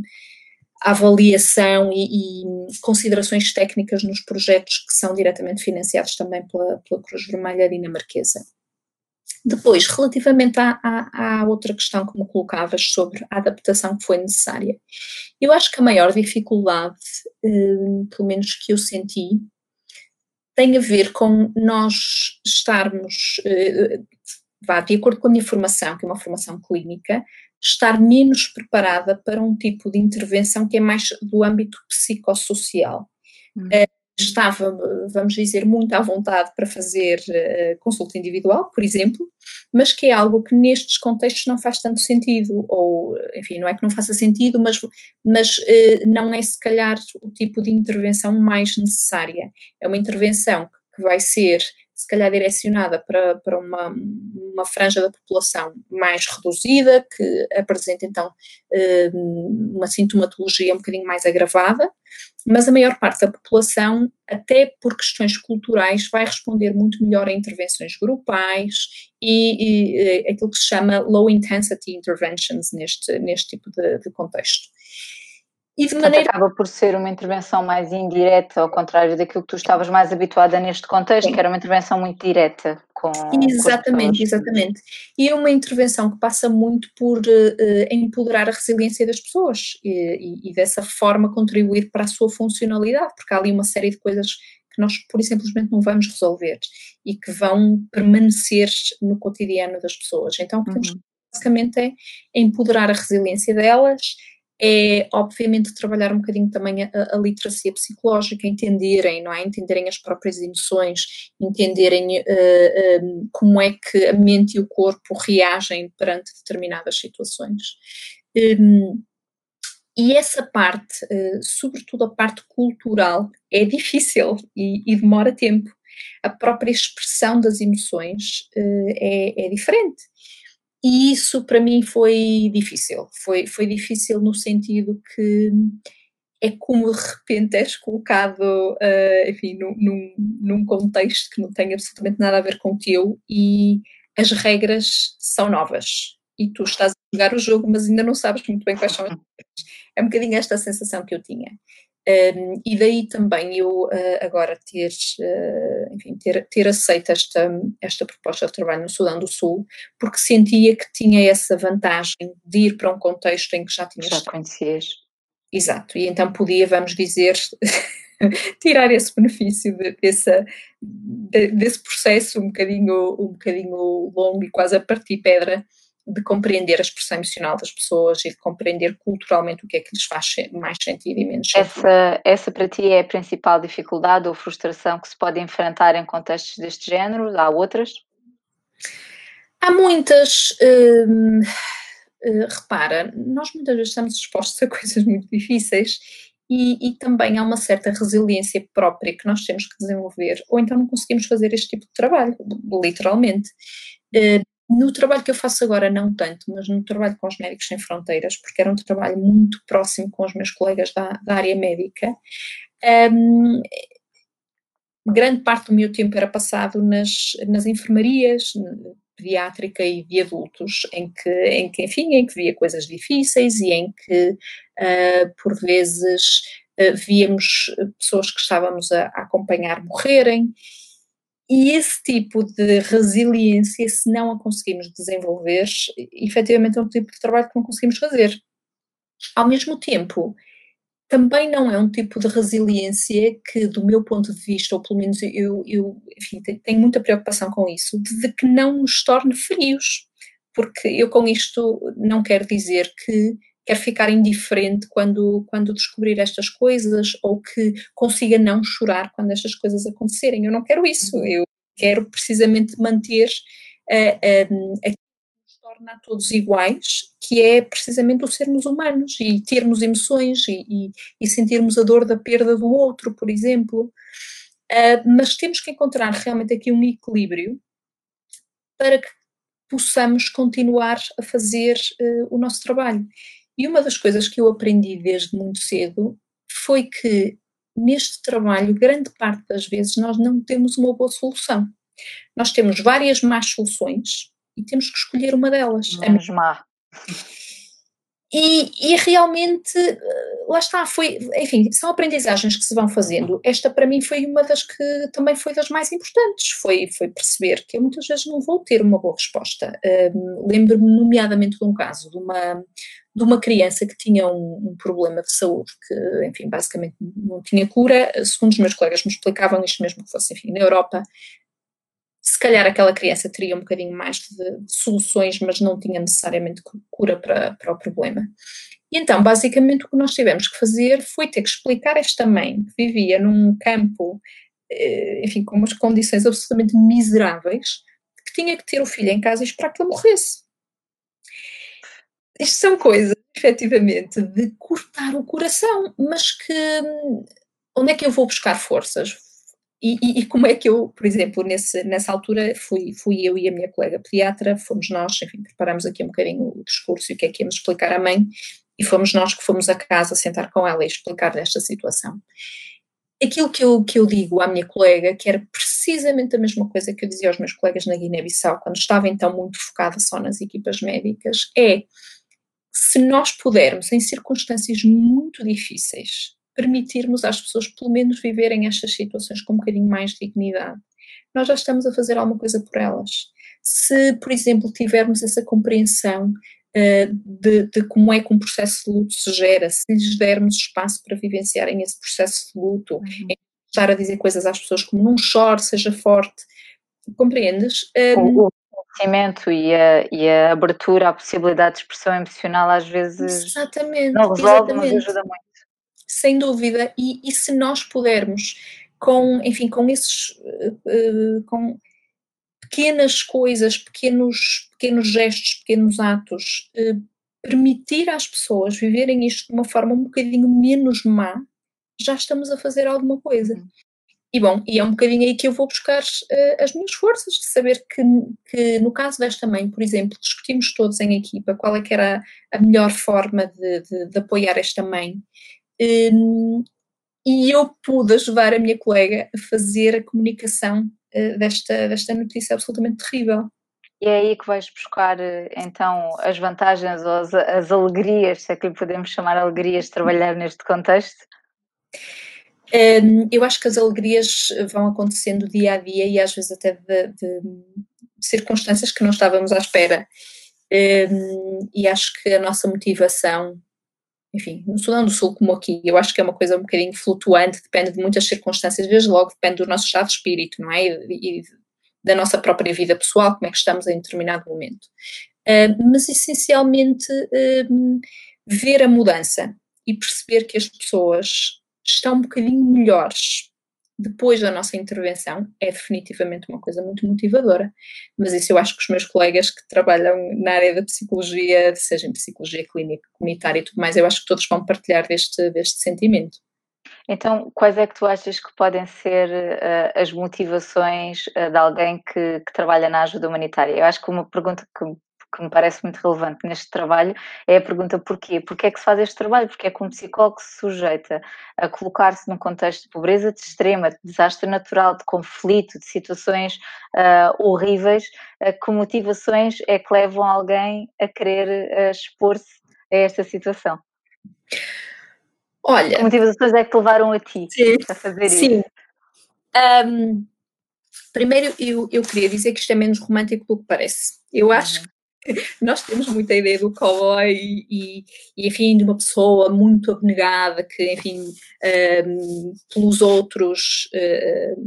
a avaliação e, e, considerações técnicas nos projetos que são diretamente financiados também pela, pela Cruz Vermelha dinamarquesa. Depois, relativamente à, à, à, outra questão que me colocavas sobre a adaptação que foi necessária, eu acho que a maior dificuldade, um, pelo menos que eu senti, tem a ver com nós estarmos, eh, vá, de acordo com a minha formação, que é uma formação clínica, estar menos preparada para um tipo de intervenção que é mais do âmbito psicossocial. Hum. Estava, vamos dizer, muito à vontade para fazer uh, consulta individual, por exemplo, mas que é algo que nestes contextos não faz tanto sentido, ou, enfim, não é que não faça sentido, mas, mas uh, não é se calhar o tipo de intervenção mais necessária. É uma intervenção que vai ser se calhar direcionada para, para uma, uma franja da população mais reduzida, que apresenta então eh, uma sintomatologia um bocadinho mais agravada, mas a maior parte da população, até por questões culturais, vai responder muito melhor a intervenções grupais e, e eh, aquilo que se chama low intensity interventions neste, neste tipo de, de contexto. E de maneira... acaba por ser uma intervenção mais indireta, ao contrário daquilo que tu estavas mais habituada neste contexto, Sim. que era uma intervenção muito direta. Com, exatamente, com exatamente. E é uma intervenção que passa muito por uh, empoderar a resiliência das pessoas e, e, e, dessa forma contribuir para a sua funcionalidade, porque há ali uma série de coisas que nós pura e simplesmente não vamos resolver e que vão permanecer no cotidiano das pessoas. Então, o que temos uhum. basicamente é empoderar a resiliência delas é obviamente trabalhar um bocadinho também a, a literacia psicológica, entenderem, não é? Entenderem as próprias emoções, entenderem uh, um, como é que a mente e o corpo reagem perante determinadas situações. Um, e essa parte, uh, sobretudo a parte cultural, é difícil e, e, demora tempo. A própria expressão das emoções uh, é, é diferente. E isso para mim foi difícil. Foi, foi difícil no sentido que é como de repente és colocado, uh, enfim, num, num, num, contexto que não tem absolutamente nada a ver com o teu e as regras são novas. E tu estás a jogar o jogo, mas ainda não sabes muito bem quais são as regras. É um bocadinho esta sensação que eu tinha. Um, e daí também eu uh, agora ter, uh, enfim, ter, ter aceito esta, esta proposta de trabalho no Sudão do Sul, porque sentia que tinha essa vantagem de ir para um contexto em que já tinha já conhecias. Exato, e então podia, vamos dizer, tirar esse benefício de, desse, de, desse processo um bocadinho, um bocadinho longo e quase a partir pedra de compreender a expressão emocional das pessoas e de compreender culturalmente o que é que lhes faz mais sentido e menos sentido. Essa, essa para ti é a principal dificuldade ou frustração que se pode enfrentar em contextos deste género? Há outras? Há muitas. Hum, eh, repara, nós muitas vezes estamos expostos a coisas muito difíceis e, e, também há uma certa resiliência própria que nós temos que desenvolver, ou então não conseguimos fazer este tipo de trabalho, literalmente. No trabalho que eu faço agora, não tanto, mas no trabalho com os Médicos Sem Fronteiras, porque era um trabalho muito próximo com os meus colegas da, da área médica, um, grande parte do meu tempo era passado nas, nas enfermarias, pediátrica e de adultos, em que, em que, enfim, em que via coisas difíceis e em que, uh, por vezes, uh, víamos pessoas que estávamos a, a acompanhar morrerem e esse tipo de resiliência, se não a conseguimos desenvolver, efetivamente é um tipo de trabalho que não conseguimos fazer. Ao mesmo tempo, também não é um tipo de resiliência que, do meu ponto de vista, ou pelo menos eu, eu enfim, tenho muita preocupação com isso, de que não nos torne frios. Porque eu com isto não quero dizer que quer ficar indiferente quando, quando descobrir estas coisas ou que consiga não chorar quando estas coisas acontecerem. Eu não quero isso. Uhum. Eu quero precisamente manter uh, um, aquilo que nos torna a todos iguais, que é precisamente o sermos humanos e termos emoções e, e, e sentirmos a dor da perda do outro, por exemplo. Uh, mas temos que encontrar realmente aqui um equilíbrio para que possamos continuar a fazer uh, o nosso trabalho. E uma das coisas que eu aprendi desde muito cedo foi que neste trabalho, grande parte das vezes, nós não temos uma boa solução. Nós temos várias más soluções e temos que escolher uma delas. Menos má. E, e, realmente, lá está, foi, enfim, são aprendizagens que se vão fazendo. Esta para mim foi uma das que também foi das mais importantes, foi, foi perceber que eu muitas vezes não vou ter uma boa resposta. Um, Lembro-me nomeadamente de um caso de uma, de uma criança que tinha um, um, problema de saúde que, enfim, basicamente não tinha cura. Segundo os meus colegas me explicavam isto mesmo que fosse, enfim, na Europa, calhar aquela criança teria um bocadinho mais de, de soluções, mas não tinha necessariamente cura para, para o problema. E então, basicamente, o que nós tivemos que fazer foi ter que explicar a esta mãe que vivia num campo, eh, enfim, com umas condições absolutamente miseráveis, que tinha que ter o filho em casa e esperar que ele morresse. Isto são coisas, efetivamente, de cortar o coração, mas que hum, onde é que eu vou buscar forças? E, e, e, como é que eu, por exemplo, nesse, nessa altura fui, fui eu e a minha colega pediatra, fomos nós, enfim, preparamos aqui um bocadinho o discurso e o que é que íamos explicar à mãe, e fomos nós que fomos a casa sentar com ela e explicar desta situação. Aquilo que eu, que eu digo à minha colega, que era precisamente a mesma coisa que eu dizia aos meus colegas na Guiné-Bissau, quando estava então muito focada só nas equipas médicas, é se nós pudermos, em circunstâncias muito difíceis, permitirmos às pessoas pelo menos viverem estas situações com um bocadinho mais de dignidade, nós já estamos a fazer alguma coisa por elas. Se, por exemplo, tivermos essa compreensão uh, de, de, como é que um processo de luto se gera, se lhes dermos espaço para vivenciarem esse processo de luto, uhum. estar a dizer coisas às pessoas como não chore, seja forte, compreendes? Um, o conhecimento e a, e a abertura à possibilidade de expressão emocional às vezes exatamente, não resolve, exatamente. mas ajuda muito sem dúvida, e, e se nós pudermos, com, enfim, com esses, uh, com pequenas coisas, pequenos, pequenos gestos, pequenos atos, uh, permitir às pessoas viverem isto de uma forma um bocadinho menos má, já estamos a fazer alguma coisa. Uhum. E bom, e é um bocadinho aí que eu vou buscar uh, as minhas forças, de saber que, que no caso desta mãe, por exemplo, discutimos todos em equipa qual é que era a melhor forma de, de, de apoiar esta mãe um, e eu pude ajudar a minha colega a fazer a comunicação uh, desta, desta notícia absolutamente terrível. E é aí que vais buscar então as vantagens ou as, as alegrias, se é que lhe podemos chamar alegrias de trabalhar neste contexto? Um, eu acho que as alegrias vão acontecendo dia a dia e às vezes até de, de circunstâncias que não estávamos à espera. Um, e acho que a nossa motivação enfim, no Sudão do Sul como aqui, eu acho que é uma coisa um bocadinho flutuante, depende de muitas circunstâncias, desde logo depende do nosso estado de espírito, não é? E, e da nossa própria vida pessoal, como é que estamos em determinado momento. Uh, mas essencialmente uh, ver a mudança e perceber que as pessoas estão um bocadinho melhores depois da nossa intervenção é definitivamente uma coisa muito motivadora. Mas isso eu acho que os meus colegas que trabalham na área da psicologia, seja em psicologia clínica, comunitária e tudo mais, eu acho que todos vão partilhar deste, deste sentimento. Então, quais é que tu achas que podem ser uh, as motivações uh, de alguém que, que, trabalha na ajuda humanitária? Eu acho que uma pergunta que que me parece muito relevante neste trabalho é a pergunta porquê. Porquê é que se faz este trabalho? Porque é que um psicólogo se sujeita a colocar-se num contexto de pobreza de extrema, de desastre natural, de conflito, de situações uh, horríveis, uh, que motivações é que levam alguém a querer uh, expor-se a esta situação? Olha... Que motivações é que te levaram a ti sim, a fazer sim. isso? Um, primeiro, eu, eu queria dizer que isto é menos romântico do que parece. Eu acho uhum nós temos muita ideia do cowboy e, e, enfim, de uma pessoa muito abnegada que, enfim, um, pelos outros, uh,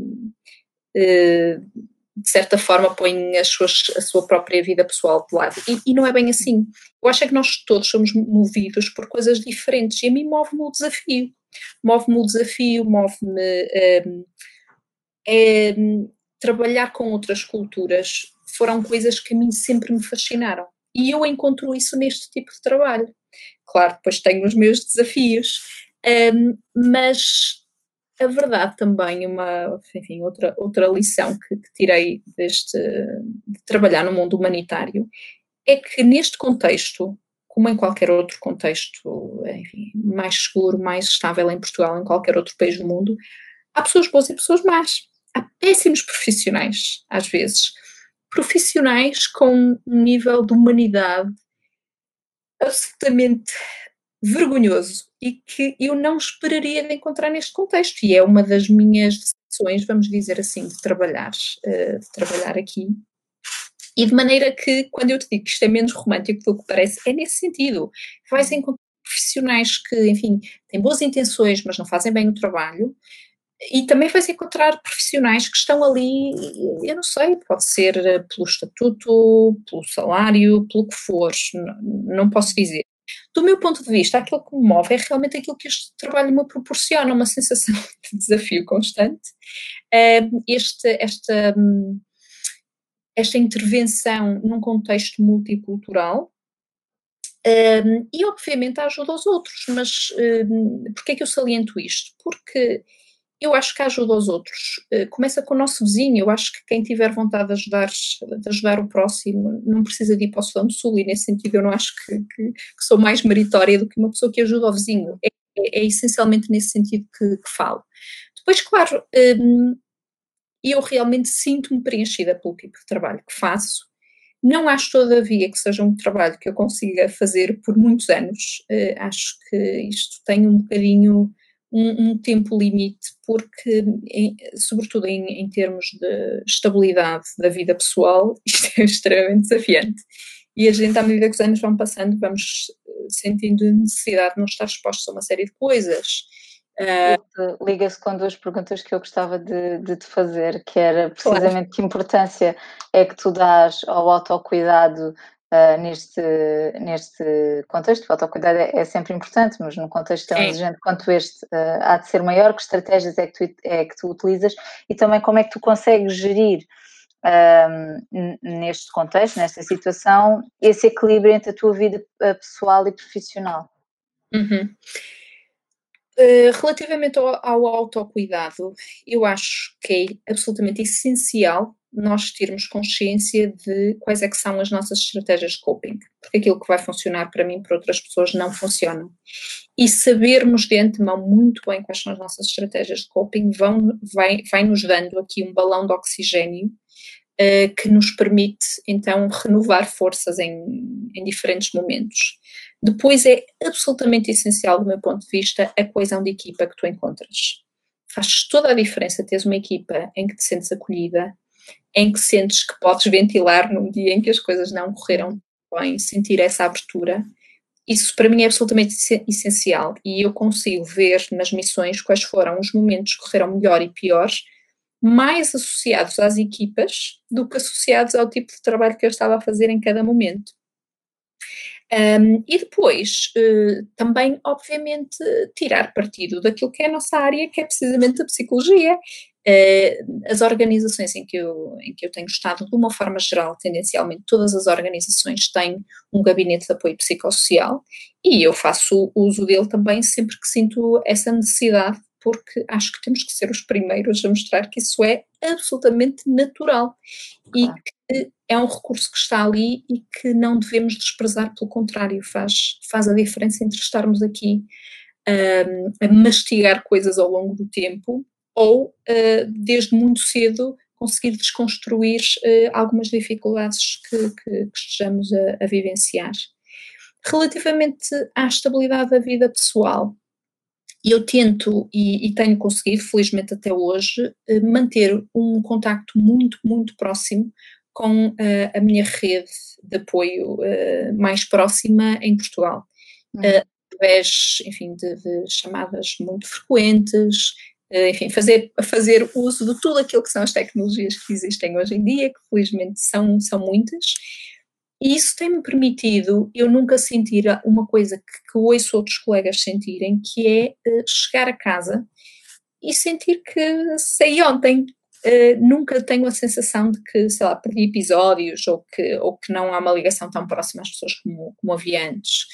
uh, de certa forma, põe as suas, a sua própria vida pessoal de lado. E, e, não é bem assim. Eu acho é que nós todos somos movidos por coisas diferentes e a mim move-me o desafio. Move-me o desafio, move-me um, é, trabalhar com outras culturas foram coisas que a mim sempre me fascinaram. E eu encontro isso neste tipo de trabalho. Claro, depois tenho os meus desafios, um, mas a verdade também, uma, enfim, outra, outra lição que, que tirei deste, de trabalhar no mundo humanitário, é que neste contexto, como em qualquer outro contexto enfim, mais seguro, mais estável em Portugal, em qualquer outro país do mundo, há pessoas boas e pessoas más. Há péssimos profissionais, às vezes profissionais com um nível de humanidade absolutamente vergonhoso e que eu não esperaria de encontrar neste contexto. E é uma das minhas decisões, vamos dizer assim, de trabalhar, uh, de trabalhar aqui. E de maneira que, quando eu te digo que isto é menos romântico do que parece, é nesse sentido. Vais encontrar profissionais que, enfim, têm boas intenções, mas não fazem bem o trabalho, e também vais encontrar profissionais que estão ali, eu não sei, pode ser eh, pelo estatuto, pelo salário, pelo que for, não, posso dizer. Do meu ponto de vista, aquilo que me move é realmente aquilo que este trabalho me proporciona, uma sensação de desafio constante. Este, esta, esta intervenção num contexto multicultural, e obviamente a ajuda aos outros, mas um, porquê é que eu saliento isto? Porque eu acho que ajuda aos outros uh, começa com o nosso vizinho. Eu acho que quem tiver vontade de ajudar, de ajudar o próximo não precisa de ir para o Sudão do Sul, e nesse sentido eu não acho que, que, que sou mais meritória do que uma pessoa que ajuda o vizinho. É, é, é essencialmente nesse sentido que, que falo. Depois, claro, um, eu realmente sinto-me preenchida pelo tipo de trabalho que faço. Não acho, todavia, que seja um trabalho que eu consiga fazer por muitos anos. Uh, acho que isto tem um bocadinho um, um tempo limite, porque, em, sobretudo em, em, termos de estabilidade da vida pessoal, isto é extremamente desafiante. E a gente, à medida que os anos vão passando, vamos eh, sentindo necessidade de não estar expostos a uma série de coisas. Uh, Liga-se com duas perguntas que eu gostava de, de te fazer, que era precisamente claro. que importância é que tu dás ao autocuidado uh, neste, neste contexto. O autocuidado é, é sempre importante, mas num contexto tão exigente quanto este, uh, há de ser maior. Que estratégias é que, tu, é que tu utilizas e também como é que tu consegues gerir uh, neste contexto, nesta situação, esse equilíbrio entre a tua vida pessoal e profissional? Uhum. Uh, relativamente ao, ao autocuidado, eu acho que é absolutamente essencial nós termos consciência de quais é que são as nossas estratégias de coping, porque aquilo que vai funcionar para mim, para outras pessoas, não funciona. E sabermos de antemão muito bem quais são as nossas estratégias de coping vão, vai, vai nos dando aqui um balão de oxigênio uh, que nos permite então renovar forças em, em diferentes momentos. Depois é absolutamente essencial, do meu ponto de vista, a coesão de equipa que tu encontras. Faz toda a diferença teres uma equipa em que te sentes acolhida, em que sentes que podes ventilar num dia em que as coisas não correram bem, sentir essa abertura. isso para mim é absolutamente essencial e eu consigo ver nas missões quais foram os momentos que correram melhor e pior, mais associados às equipas do que associados ao tipo de trabalho que eu estava a fazer em cada momento. Um, e depois, uh, também, obviamente, tirar partido daquilo que é a nossa área, que é precisamente a psicologia. Uh, as organizações em que, eu, em que eu tenho estado, de uma forma geral, tendencialmente, todas as organizações têm um gabinete de apoio psicossocial e eu faço uso dele também sempre que sinto essa necessidade, porque acho que temos que ser os primeiros a mostrar que isso é absolutamente natural e que é um recurso que está ali e que não devemos desprezar, pelo contrário, faz, faz a diferença entre estarmos aqui um, a mastigar coisas ao longo do tempo ou uh, desde muito cedo conseguir desconstruir uh, algumas dificuldades que, que, que estejamos a, a, vivenciar. Relativamente à estabilidade da vida pessoal, eu tento e, e tenho conseguido, felizmente até hoje, uh, manter um contacto muito, muito próximo com uh, a minha rede de apoio uh, mais próxima em Portugal. Uhum. Uh, através, enfim, de, de, chamadas muito frequentes, enfim, fazer, fazer uso de tudo aquilo que são as tecnologias que existem hoje em dia, que felizmente são, são muitas, e isso tem-me permitido eu nunca sentir uma coisa que, que ouço outros colegas sentirem, que é chegar a casa e sentir que saí ontem, Uh, nunca tenho a sensação de que, sei lá, perdi episódios ou que, ou que não há uma ligação tão próxima às pessoas como, como havia antes.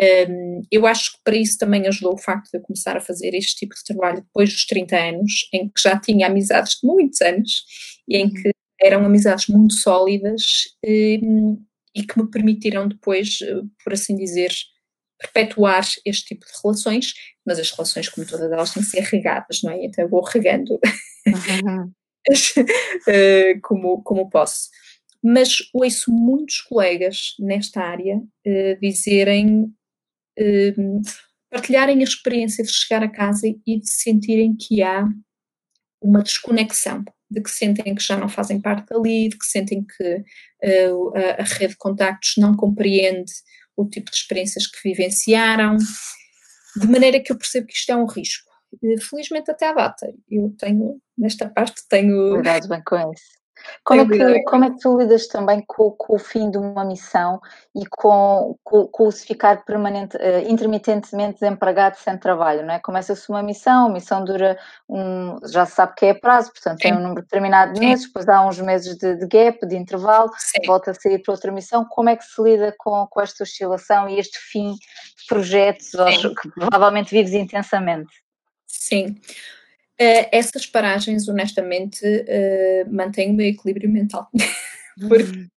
Um, eu acho que para isso também ajudou o facto de eu começar a fazer este tipo de trabalho depois dos 30 anos, em que já tinha amizades de muitos anos e em que eram amizades muito sólidas um, e que me permitiram depois, por assim dizer, perpetuar este tipo de relações, mas as relações, como todas elas, têm que ser regadas, não é? Então eu vou regando. Uhum. Eh, como, como posso. Mas ouço muitos colegas nesta área uh, dizerem, uh, partilharem a experiência de chegar a casa e de sentirem que há uma desconexão, de que sentem que já não fazem parte dali, de que sentem que a, a rede de contactos não compreende o tipo de experiências que vivenciaram, de maneira que eu percebo que isto é um risco felizmente até à data. Eu tenho, nesta parte, tenho. Cuidado bem com isso. Como é, que, como é que tu lidas também com, com, o fim de uma missão e com, com, com o se ficar permanente, uh, intermitentemente desempregado sem trabalho, não é? Começa-se uma missão, a missão dura um, já se sabe que é prazo, portanto Sim. tem um número determinado de meses, depois há uns meses de, de gap, de intervalo, Sim. volta a sair para outra missão. Como é que se lida com, com esta oscilação e este fim de projetos que provavelmente vives intensamente? Sim. Uh, essas paragens, honestamente, uh, mantêm o meu equilíbrio mental. porque uhum.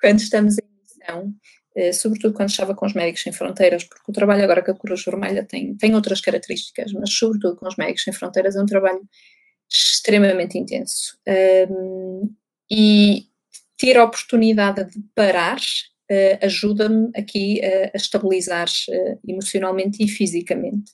quando estamos em missão, uh, sobretudo quando estava com os Médicos Sem Fronteiras, porque o trabalho agora com a Cruz Vermelha tem, tem outras características, mas sobretudo com os Médicos Sem Fronteiras é um trabalho extremamente intenso. Um, e ter a oportunidade de parar ajuda-me aqui uh, a estabilizar uh, emocionalmente e fisicamente.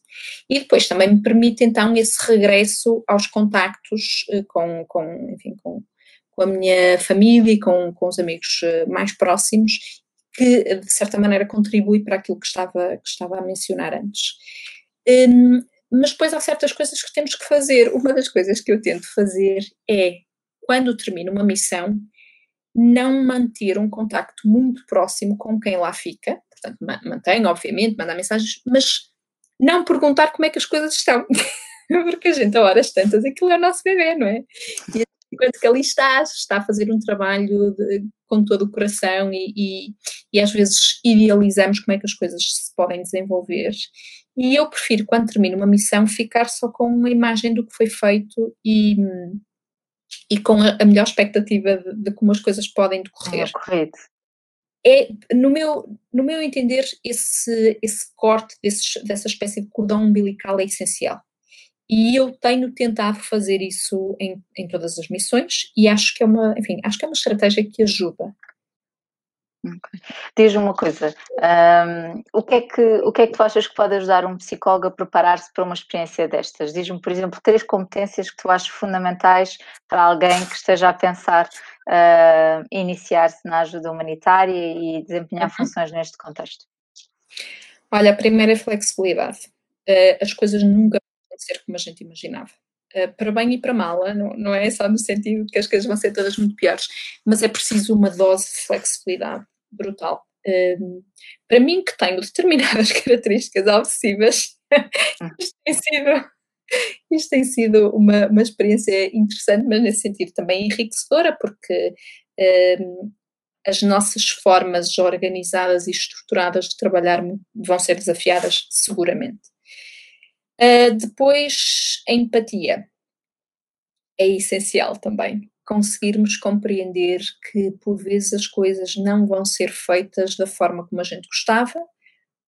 E depois também me permite então esse regresso aos contactos com, com, enfim, com, com, a minha família e com, com os amigos mais próximos, que de certa maneira contribui para aquilo que estava, que estava a mencionar antes. Um, mas depois há certas coisas que temos que fazer. Uma das coisas que eu tento fazer é, quando termino uma missão, não manter um contacto muito próximo com quem lá fica, portanto, mantém, obviamente, manda mensagens, mas não perguntar como é que as coisas estão, porque a gente, a horas tantas, aquilo é o nosso bebê, não é? E enquanto que ali estás, está a fazer um trabalho de, com todo o coração e, e, e, às vezes idealizamos como é que as coisas se podem desenvolver. E eu prefiro, quando termino uma missão, ficar só com uma imagem do que foi feito e, e com a, a melhor expectativa de, de, como as coisas podem decorrer. correto. É, no meu, no meu entender, esse, esse corte desse, dessa espécie de cordão umbilical é essencial. E eu tenho tentado fazer isso em, em todas as missões e acho que é uma, enfim, acho que é uma estratégia que ajuda. Diz-me uma coisa, um, o, que é que, o que é que tu achas que pode ajudar um psicólogo a preparar-se para uma experiência destas? Diz-me, por exemplo, três competências que tu achas fundamentais para alguém que esteja a pensar uh, iniciar-se na ajuda humanitária e desempenhar uhum. funções neste contexto. Olha, a primeira é flexibilidade. Uh, as coisas nunca vão ser como a gente imaginava. Uh, para bem e para mal, eh, não, não é só no sentido que as coisas vão ser todas muito piores, mas é preciso uma dose de flexibilidade brutal. Uh, para mim, que tenho determinadas características obsessivas, isto tem sido, isto tem sido uma, uma experiência interessante, mas nesse sentido também enriquecedora, porque uh, as nossas formas organizadas e estruturadas de trabalhar vão ser desafiadas seguramente. Uh, depois, a empatia é essencial também. Conseguirmos compreender que por vezes as coisas não vão ser feitas da forma como a gente gostava,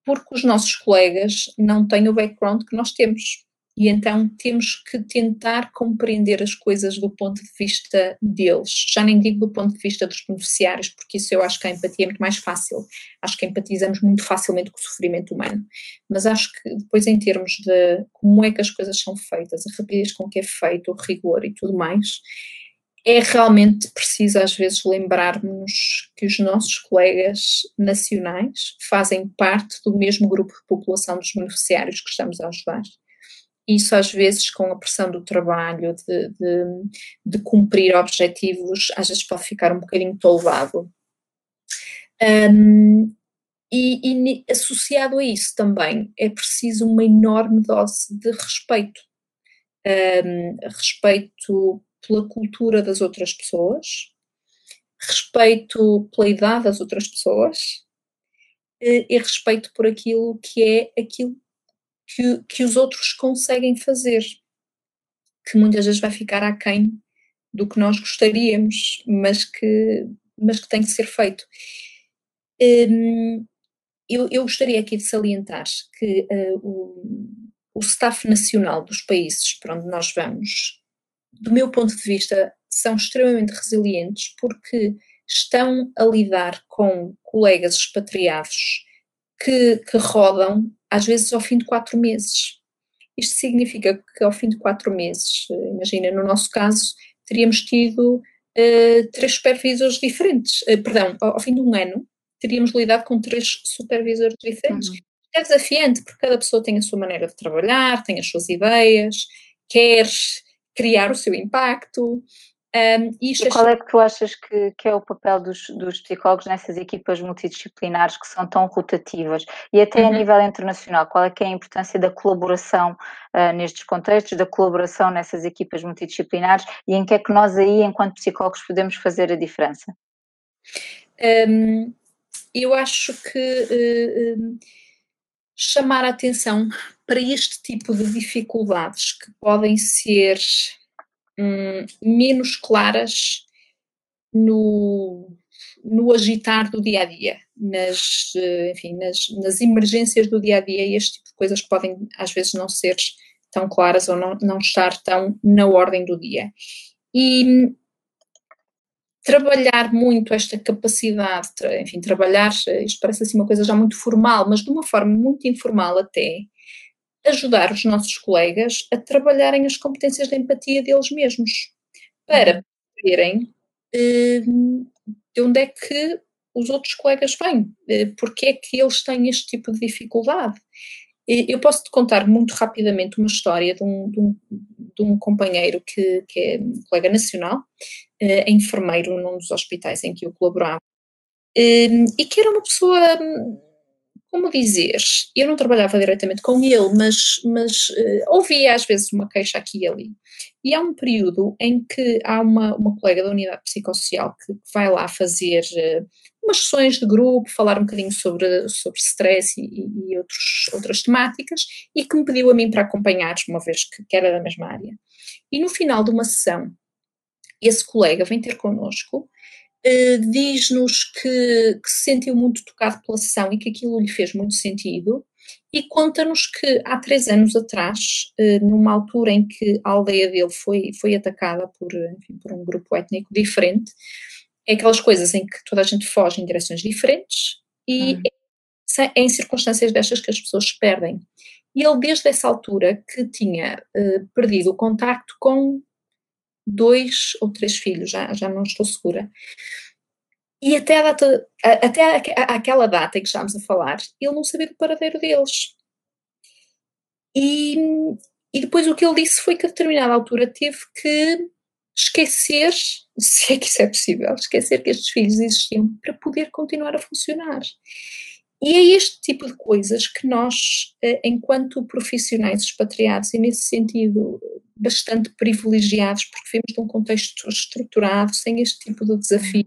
porque os nossos colegas não têm o background que nós temos. E então temos que tentar compreender as coisas do ponto de vista deles. Já nem digo do ponto de vista dos beneficiários, porque isso eu acho que a empatia é muito mais fácil. Acho que empatizamos muito facilmente com o sofrimento humano. Mas acho que depois, em termos de como é que as coisas são feitas, a rapidez com que é feito, o rigor e tudo mais, é realmente preciso às vezes lembrarmos que os nossos colegas nacionais fazem parte do mesmo grupo de população dos beneficiários que estamos a ajudar isso às vezes com a pressão do trabalho, de, de, de cumprir objetivos, às vezes pode ficar um bocadinho tolvado. Um, e, e, associado a isso também é preciso uma enorme dose de respeito. Um, respeito pela cultura das outras pessoas, respeito pela idade das outras pessoas e, e respeito por aquilo que é aquilo que, que os outros conseguem fazer, que muitas vezes vai ficar aquém do que nós gostaríamos, mas que, mas que tem que ser feito. Um, eu, eu, gostaria aqui de salientar que uh, o, o staff nacional dos países para onde nós vamos, do meu ponto de vista, são extremamente resilientes porque estão a lidar com colegas expatriados que, que rodam às vezes ao fim de quatro meses. Isto significa que ao fim de quatro meses, imagina, no nosso caso, teríamos tido uh, três supervisores diferentes, uh, perdão, ao, ao, fim de um ano, teríamos lidado com três supervisores diferentes. Uhum. É desafiante, porque cada pessoa tem a sua maneira de trabalhar, tem as suas ideias, quer criar o seu impacto, um, e, e qual é que tu achas que, que é o papel dos, dos, psicólogos nessas equipas multidisciplinares que são tão rotativas? E até uhum. a nível internacional, qual é que é a importância da colaboração uh, nestes contextos, da colaboração nessas equipas multidisciplinares e em que é que nós aí, enquanto psicólogos, podemos fazer a diferença? Um, eu acho que uh, chamar a atenção para este tipo de dificuldades que podem ser hum, menos claras no, no agitar do dia a dia, nas, eh, enfim, nas, nas emergências do dia a dia este tipo de coisas podem às vezes não ser tão claras ou não, não estar tão na ordem do dia. E trabalhar muito esta capacidade, enfim, trabalhar, isto parece assim uma coisa já muito formal, mas de uma forma muito informal até, ajudar os nossos colegas a trabalharem as competências de empatia deles mesmos, para uhum. perceberem uh, de onde é que os outros colegas vêm, uh, porque é que eles têm este tipo de dificuldade. Eu posso te contar muito rapidamente uma história de um, de um, de um companheiro que, que, é colega nacional, uh, enfermeiro num dos hospitais em que eu colaborava, uh, e que era uma pessoa como dizer, eu não trabalhava diretamente com ele, mas, mas uh, ouvia às vezes uma queixa aqui e ali. E há um período em que há uma, uma colega da unidade psicossocial que vai lá fazer uh, umas sessões de grupo, falar um bocadinho sobre, sobre stress e, e outros, outras temáticas, e que me pediu a mim para acompanhar, uma vez que, que era da mesma área. E no final de uma sessão, esse colega vem ter connosco Uh, diz-nos que, que, se sentiu muito tocado pela sessão e que aquilo lhe fez muito sentido, e conta-nos que há três anos atrás, uh, numa altura em que a aldeia dele foi, foi atacada por, enfim, por um grupo étnico diferente, é aquelas coisas em que toda a gente foge em direções diferentes e hum. é, é em circunstâncias destas que as pessoas se perdem. E ele, desde essa altura, que tinha uh, perdido o contacto com dois ou três filhos, já, já não estou segura. e até, a data, até aquela data em que estamos a falar, ele não sabia do paradeiro deles. E, e depois o que ele disse foi que a determinada altura teve que esquecer, se é que isso é possível, esquecer que estes filhos existiam para poder continuar a funcionar. E é este tipo de coisas que nós, eh, enquanto profissionais expatriados, e nesse sentido bastante privilegiados, porque vimos de um contexto estruturado, sem este tipo de desafios,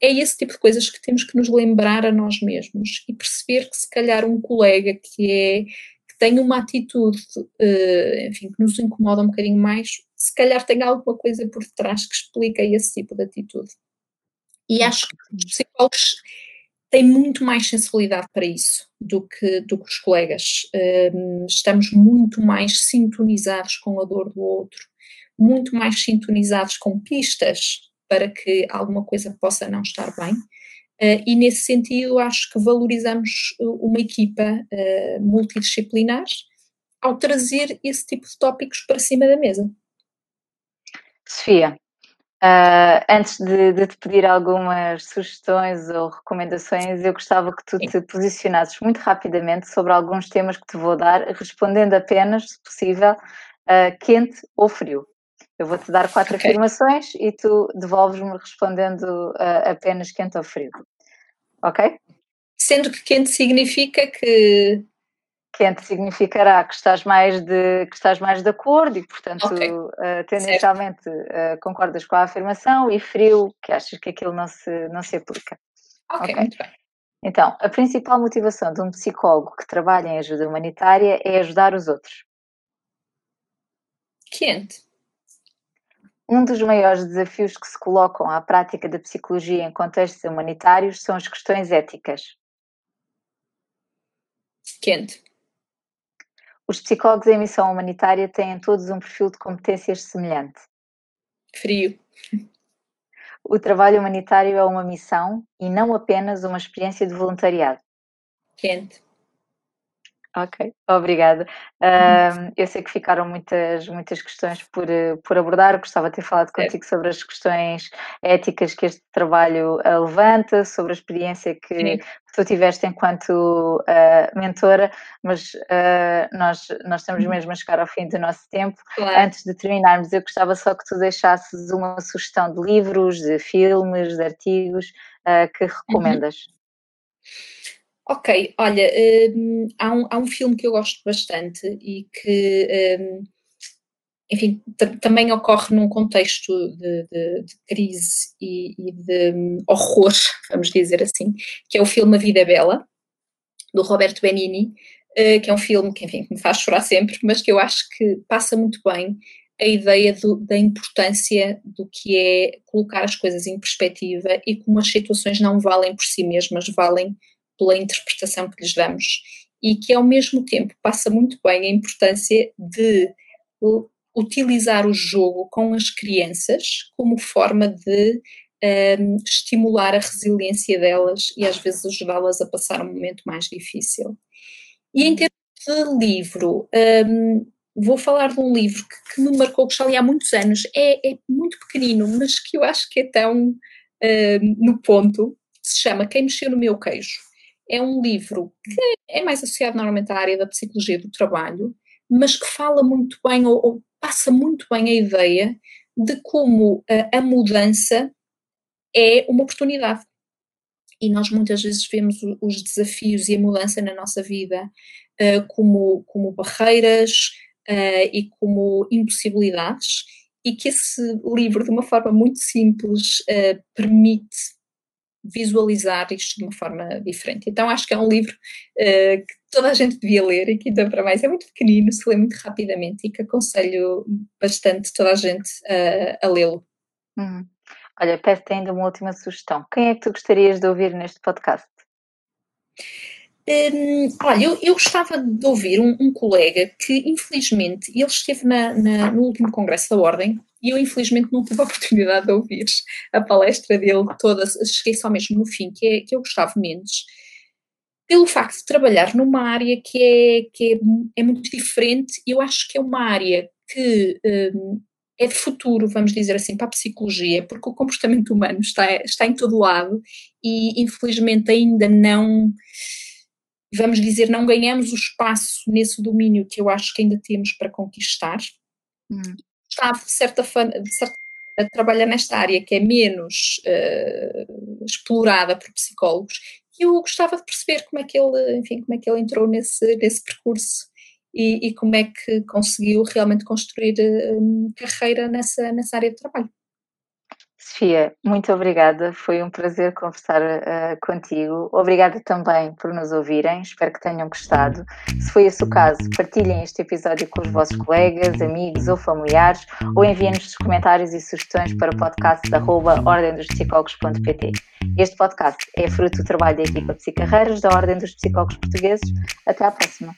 é esse tipo de coisas que temos que nos lembrar a nós mesmos e perceber que se calhar um colega que é que tem uma atitude, uh, enfim, que nos incomoda um bocadinho mais, se calhar tem alguma coisa por detrás que explica esse tipo de atitude. E acho que os psicólogos têm muito mais sensibilidade para isso do que, do que os colegas. Um, estamos muito mais sintonizados com a dor do outro, muito mais sintonizados com pistas para que alguma coisa possa não estar bem. Uh, e nesse sentido, acho que valorizamos uma equipa uh, multidisciplinar ao trazer esse tipo de tópicos para cima da mesa. Sofia, uh, antes de, de, te pedir algumas sugestões ou recomendações, eu gostava que tu te posicionasses muito rapidamente sobre alguns temas que te vou dar, respondendo apenas, se possível, uh, quente ou frio. Eu vou-te dar quatro okay. afirmações e tu devolves-me respondendo uh, apenas quente ou frio. Ok? Sendo que quente significa que quente significará que estás mais de, que estás mais de acordo e, portanto, okay. uh, tendencialmente uh, concordas com a afirmação e frio, que achas que aquilo não se, não se aplica. Ok, okay? muito bem. Então, a principal motivação de um psicólogo que trabalha em ajuda humanitária é ajudar os outros. Quente. Um dos maiores desafios que se colocam à prática da psicologia em contextos humanitários são as questões éticas. Quente. Os psicólogos em missão humanitária têm todos um perfil de competências semelhante. Frio. O trabalho humanitário é uma missão e não apenas uma experiência de voluntariado. Quente. Ok, obrigada. Uh, eu sei que ficaram muitas, muitas questões por, por abordar. Gostava de ter falado contigo sobre as questões éticas que este trabalho uh, levanta, sobre a experiência que, tu tiveste enquanto uh, mentora, mas ah, nós, nós estamos uhum. mesmo a chegar ao fim do nosso tempo. Claro. Antes de terminarmos, eu gostava só que tu deixasses uma sugestão de livros, de filmes, de artigos que uhum. recomendas. Uhum. Ok, olha, um, há, um, há um filme que eu gosto bastante e que, um, enfim, também ocorre num contexto de, de, de crise e, e de um, horror, vamos dizer assim, que é o filme A Vida é Bela, do Roberto Benini, uh, que é um filme que, enfim, me faz chorar sempre, mas que eu acho que passa muito bem a ideia do, da importância do que é colocar as coisas em perspectiva e como as situações não valem por si mesmas, valem pela interpretação que lhes damos e que ao mesmo tempo passa muito bem a importância de utilizar o jogo com as crianças como forma de um, estimular a resiliência delas e às vezes ajudá-las a passar um momento mais difícil. E em termos de livro, um, vou falar de um livro que, que, me marcou, que está ali há muitos anos, é, é, muito pequenino, mas que eu acho que é tão um, no ponto, se chama Quem Mexeu no Meu Queijo é um livro que é mais associado normalmente à área da psicologia do trabalho, mas que fala muito bem ou, ou passa muito bem a ideia de como a, a mudança é uma oportunidade. E nós muitas vezes vemos os desafios e a mudança na nossa vida uh, como, como barreiras uh, e como impossibilidades, e que esse livro, de uma forma muito simples, uh, permite visualizar isto de uma forma diferente. Então acho que é um livro uh, que toda a gente devia ler e que ainda para mais é muito pequenino, se lê muito rapidamente e que aconselho bastante toda a gente uh, a lê-lo. Uhum. Olha, peço-te ainda uma última sugestão. Quem é que tu gostarias de ouvir neste podcast? Um, olha, eu, eu, gostava de ouvir um, um, colega que, infelizmente, ele esteve na, na, no último congresso da Ordem e eu, infelizmente, não tive a oportunidade de ouvir a palestra dele toda, cheguei só mesmo no fim, que é, que é o Gustavo Mendes, pelo facto de trabalhar numa área que é, que é, é muito diferente, eu acho que é uma área que um, é de futuro, vamos dizer assim, para a psicologia, porque o comportamento humano está, está em todo lado e infelizmente ainda não, vamos dizer, não ganhamos o espaço nesse domínio que eu acho que ainda temos para conquistar. Hum. Está, de certa, de certa a trabalhar nesta área que é menos uh, explorada por psicólogos e eu gostava de perceber como é que ele, enfim, como é que ele entrou nesse, nesse percurso e, e como é que conseguiu realmente construir um, carreira nessa, nessa área de trabalho. Sofia, muito obrigada. Foi um prazer conversar uh, contigo. Obrigada também por nos ouvirem. Espero que tenham gostado. Se foi esse o caso, partilhem este episódio com os vossos colegas, amigos ou familiares ou enviem-nos os comentários e sugestões para o podcast da ordemdospsicólogos.pt. Este podcast é fruto do trabalho da equipa Psicarreiras da Ordem dos Psicólogos Portugueses. Até à próxima.